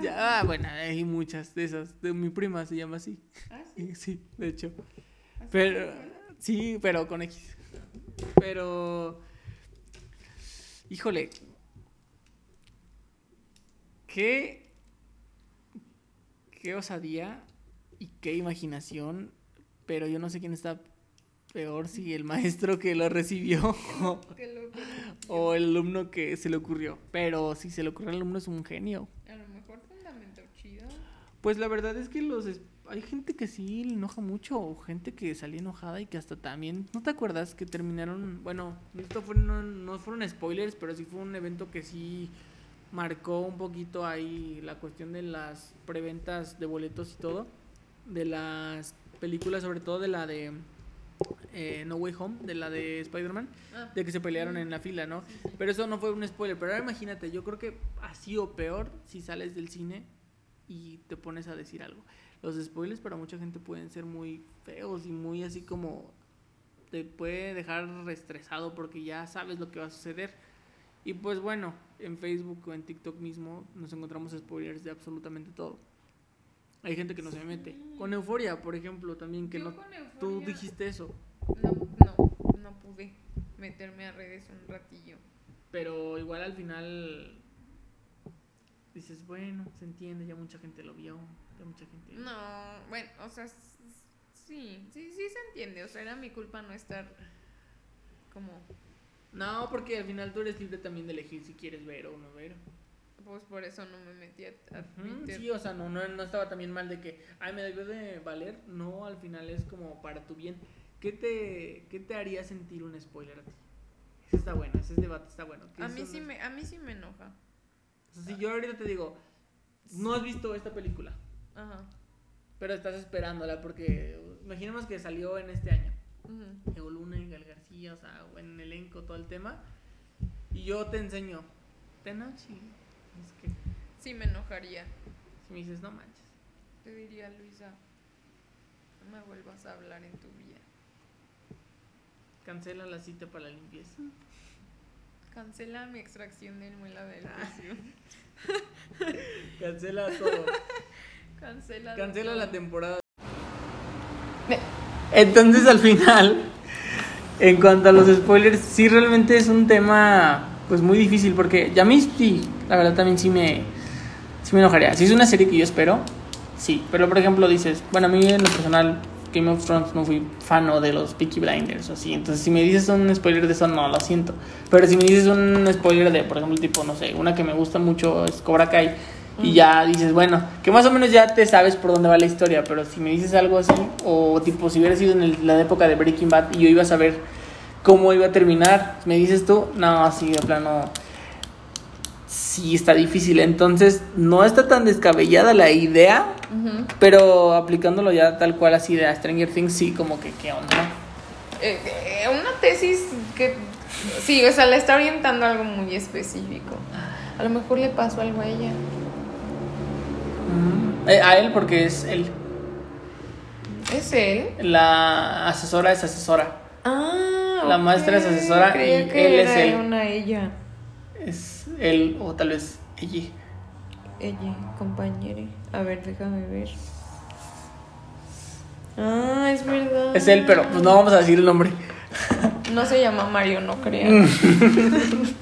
ya, ah, bueno, hay muchas de esas. De mi prima se llama así. Ah, sí. [LAUGHS] Sí, de hecho. Pero, sí, pero con X. Pero, híjole, qué, qué osadía y qué imaginación, pero yo no sé quién está peor, si el maestro que lo recibió o, [LAUGHS] Que lo- o el alumno que se le ocurrió. Pero si se le ocurrió al alumno es un genio. A lo mejor fundamento chido. Pues la verdad es que los hay gente que sí le enoja mucho, o gente que salió enojada y que hasta también, ¿no te acuerdas que terminaron, bueno, esto fue, no, no fueron spoilers, pero sí fue un evento que sí marcó un poquito ahí la cuestión de las preventas de boletos y todo, de las películas, sobre todo de la de eh, No Way Home, de la de Spider-Man, Ah, de que se pelearon en la fila, ¿no? Pero eso no fue un spoiler. Pero ahora imagínate, yo creo que así o peor si sales del cine y te pones a decir algo. Los spoilers para mucha gente pueden ser muy feos y muy así como te puede dejar estresado porque ya sabes lo que va a suceder. Y pues bueno, en Facebook o en TikTok mismo nos encontramos spoilers de absolutamente todo. Hay gente que no se mete. Con Euforia, por ejemplo, también que Yo no con tú Euphoria- dijiste eso, No, no, no pude meterme a redes un ratillo. pero igual al final dices, bueno, se entiende, ya mucha gente lo vio, ya mucha gente No, bueno, o sea, sí, sí, sí se entiende. O sea, era mi culpa no estar como, No, porque al final tú eres libre también de elegir si quieres ver o no ver. Pues por eso no me metí a, Twitter. Sí, o sea, no, no, no estaba también mal de que, ay, me debió de valer. No, al final es como para tu bien. ¿Qué te, qué te haría sentir un spoiler a ti? Ese está bueno, ese debate está bueno. ¿Qué a mí sí los- me, a mí sí me enoja. O sea, si yo ahorita te digo, no has visto esta película, Ajá. pero estás esperándola porque imaginemos que salió en este año. ujú. Diego Luna y Gal García, o sea, en elenco, todo el tema. Y yo te enseño, Tenoch y es que Sí me enojaría. si me dices, no manches. Te diría, Luisa, no me vuelvas a hablar en tu vida. Cancela la cita para la limpieza. Cancela mi extracción de muela del juicio. [LAUGHS] Cancela todo. Cancela. Cancela la temporada. Entonces al final, en cuanto a los spoilers, sí realmente es un tema pues muy difícil porque ya sí, la verdad también sí me, sí me enojaría. Si es una serie que yo espero, sí, pero por ejemplo dices, bueno, a mí en lo personal Game of Thrones no fui fan de los Peaky Blinders o así. Entonces, si me dices un spoiler de eso, no, lo siento. Pero si me dices un spoiler de, por ejemplo, tipo, no sé, una que me gusta mucho es Cobra Kai. Y ya dices, bueno, que más o menos ya te sabes por dónde va la historia. Pero si me dices algo así, o tipo, si hubiera sido en el- la época de Breaking Bad y yo iba a saber cómo iba a terminar, me dices tú, no, así de plano sí está difícil. Entonces, no está tan descabellada la idea, pero aplicándolo ya tal cual así de Stranger Things, sí, como que qué onda. Eh, eh, una tesis que sí, o sea, le está orientando a algo muy específico. A lo mejor le pasó algo a ella. Eh, a él porque es él. ¿Es él? La asesora es asesora. Ah, La maestra es asesora Creía que él es era él. una ella. Es él o tal vez ella. Ella, compañera. A ver, déjame ver. Ah, es verdad. Es él, pero pues no vamos a decir el nombre. No se llama Mario, no Mm. crean. [LAUGHS]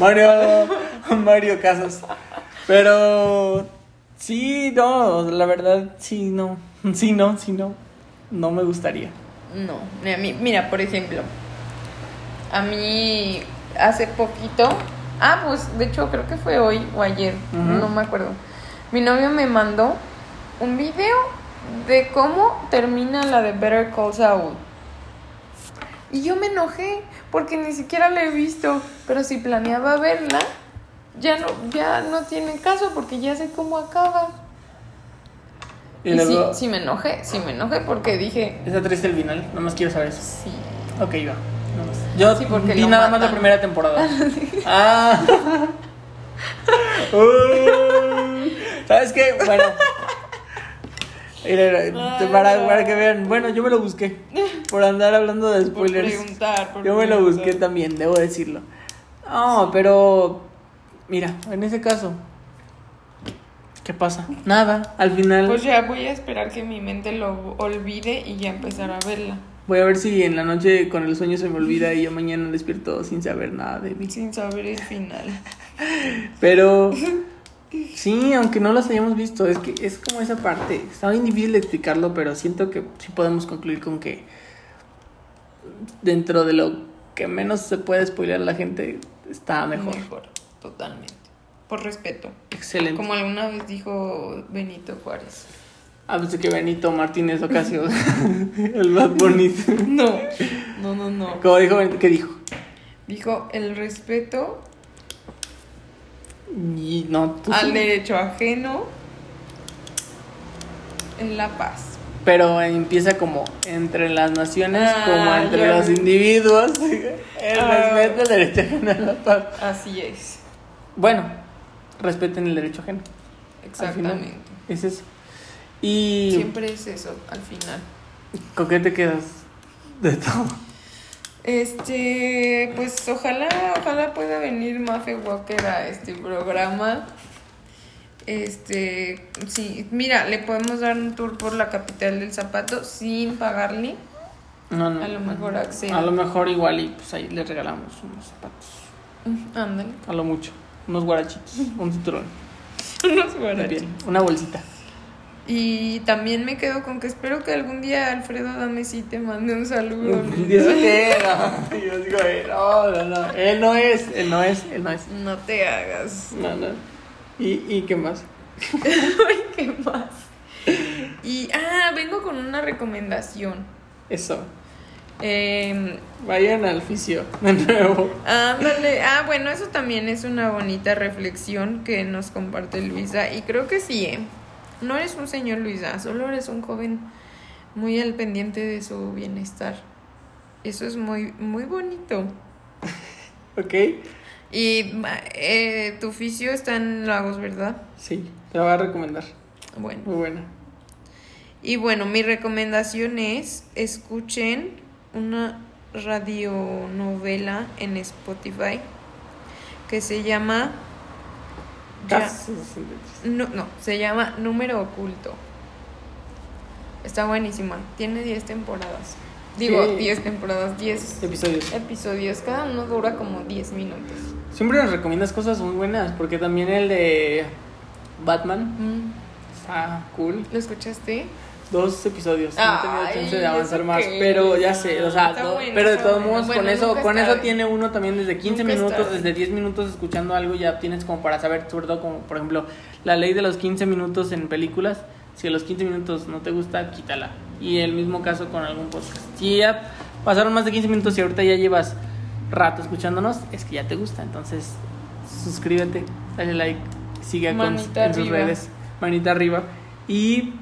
Mario, Mario Casas. Pero sí, no, la verdad, sí, no. [LAUGHS] Sí, no, sí, no. No me gustaría. No, mira, mi- mira, por ejemplo, a mí hace poquito, ah, pues de hecho creo que fue hoy o ayer, no me acuerdo. Mi novio me mandó un video de cómo termina la de Better Call Saul. Y yo me enojé porque ni siquiera la he visto, pero si planeaba verla, ya no, ya no tiene caso porque ya sé cómo acaba. Y, sí, sí me enojé, sí me enojé porque dije, está triste el final, nada más quiero saber eso. sí. Ok, va. Yo Sí, porque vi nada más la primera temporada. [LAUGHS] ah. Uy. [LAUGHS] ¿Sabes qué? Bueno. Para, para que vean. Bueno, yo me lo busqué. Por andar hablando de Por spoilers. preguntar, por Yo me lo busqué también, debo decirlo. No, pero. Mira, en ese caso. ¿Qué pasa? Nada. Al final. Pues ya voy a esperar que mi mente lo olvide y ya empezar a verla. Voy a ver si en la noche con el sueño se me olvida y yo mañana despierto sin saber nada de mí. Sin saber el final. [LAUGHS] Pero sí, aunque no las hayamos visto, es que es como esa parte. Está bien difícil de explicarlo, pero siento que sí podemos concluir con que dentro de lo que menos se puede spoilear a la gente está mejor. Mejor, totalmente. Por respeto. Excelente. Como alguna vez dijo Benito Juárez. Ah, pensé que Benito Martínez Ocasio, [LAUGHS] el más bonito. [LAUGHS] No, no, no, no. Como dijo, Benito- ¿qué dijo? Dijo el respeto Y no, tú al sí. derecho ajeno en la paz. Pero empieza como entre las naciones, Ah, como entre ya los vi. individuos. [LAUGHS] El Ah. respeto al derecho ajeno a la paz. Así es. Bueno, respeten el derecho ajeno. Exactamente. Es eso. Y Siempre es eso, al final. ¿con qué te quedas de todo? Este, pues ojalá, ojalá pueda venir Mafe Walker a este programa. Este, sí, mira, le podemos dar un tour por la capital del zapato sin pagarle. No, no. A lo mejor accede. A lo mejor igual y pues ahí le regalamos unos zapatos. Ándale. A lo mucho. Unos guarachitos. Un cinturón. [LAUGHS] Unos bien. Una bolsita. Y también me quedo con que espero que algún día Alfredo Dame sí te mande un saludo. ¿Y eso [LAUGHS] qué? No, yo digo, eh, no, no, no. Él no es, él no es, él no es. No te hagas. No, no. ¿Y, y qué más? [LAUGHS] Ay, ¿qué más? Y, ah, vengo con una recomendación. Eso. Eh, Vayan al fisio de nuevo. Ándale, ah, bueno, eso también es una bonita reflexión que nos comparte Luisa y creo que sí, ¿eh? No eres un señor Luisa, solo eres un joven muy al pendiente de su bienestar. Eso es muy, muy bonito. [LAUGHS] ¿Ok? Y eh, tu oficio está en Lagos, ¿verdad? Sí, te la voy a recomendar. Bueno. Muy buena. Y bueno, mi recomendación es escuchen una radionovela en Spotify que se llama Ya- Caso 63. No, no, se llama Número Oculto. Está buenísima. Tiene 10 temporadas. Digo, Sí. 10 temporadas, 10 Episodios. episodios. Cada uno dura como 10 minutos. Siempre nos recomiendas cosas muy buenas, porque también el de Batman Mm, está cool. ¿Lo escuchaste? Dos episodios. no he tenido Ay, chance de avanzar ¿eso más, pero ya sé, o sea, no- bueno, pero de todos bueno. modos con eso con eso tiene uno también desde 15 Nunca está minutos, desde 10 minutos escuchando algo ya tienes como para saber, sobre todo como por ejemplo, la ley de los 15 minutos en películas, si a los 15 minutos no te gusta, quítala. Y el mismo caso con algún podcast. Si ya pasaron más de 15 minutos y ahorita ya llevas rato escuchándonos, es que ya te gusta, entonces suscríbete, dale like, sigue Manita en sus redes, manita arriba y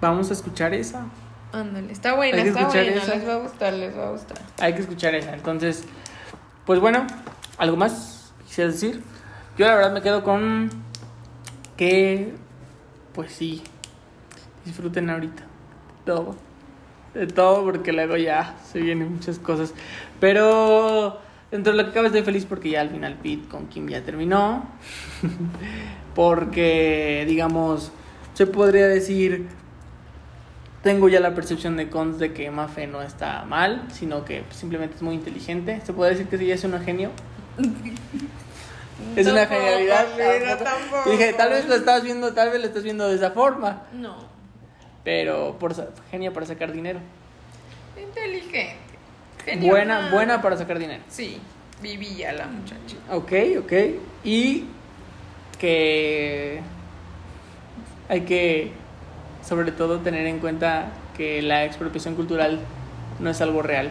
vamos a escuchar esa. Ándale, está buena, Hay que está escuchar buena. esa. Les va a gustar, les va a gustar. Hay que escuchar esa. Entonces, pues bueno, ¿algo más quisieras decir? Yo la verdad me quedo con que, pues sí, disfruten ahorita todo. De todo, porque luego ya se vienen muchas cosas. Pero dentro de lo que cabe estoy feliz porque ya al final Pete con Kim ya terminó. [LAUGHS] porque, digamos, se podría decir tengo ya la percepción de Cons de que Mafe no está mal, sino que simplemente es muy inteligente. Se puede decir que sí es un genio. es una genialidad. tampoco. tampoco. Dije, tal vez lo estás viendo, tal vez lo estás viendo de esa forma, No, pero por genio para sacar dinero. inteligente. Buena, Genial. buena para sacar dinero. Sí, vivía la muchacha. Ok, ok. Y que hay que, sobre todo, tener en cuenta que la expropiación cultural no es algo real.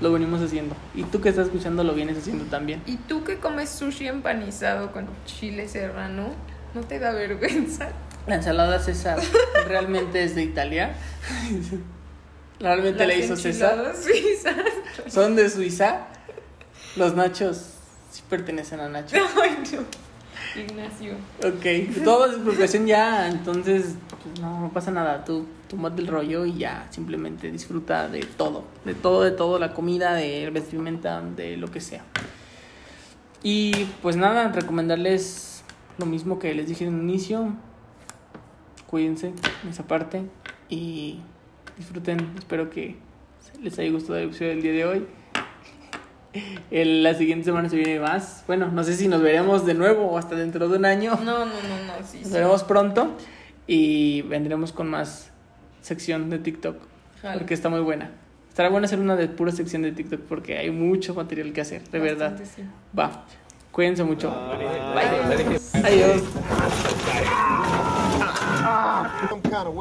Lo venimos haciendo. Y tú que estás escuchando lo vienes haciendo también. ¿Y tú que comes sushi empanizado con chile serrano? ¿No te da vergüenza? La ensalada César realmente es de Italia. [LAUGHS] Realmente Las le hizo César. suizas. Son de Suiza. Los nachos sí pertenecen a Nacho. [LAUGHS] Ay, no. Ignacio. Ok, todo es expropiación ya, entonces pues, no, no pasa nada. Tú tomate el rollo y ya simplemente disfruta de todo, de todo, de todo, la comida, de vestimenta, de lo que sea. Y pues nada, recomendarles lo mismo que les dije en un inicio. Cuídense en esa parte y disfruten. Espero que les haya gustado el episodio del día de hoy. El- la siguiente semana se viene más. Bueno, no sé si nos veremos de nuevo o hasta dentro de un año. No, no, no, no, sí, Nos sí. veremos pronto y vendremos con más sección de TikTok porque está muy buena. Estará bueno hacer una de pura sección de TikTok porque hay mucho material que hacer, de verdad. Sí. Va. Cuídense mucho. Bye. Adiós. Some kind of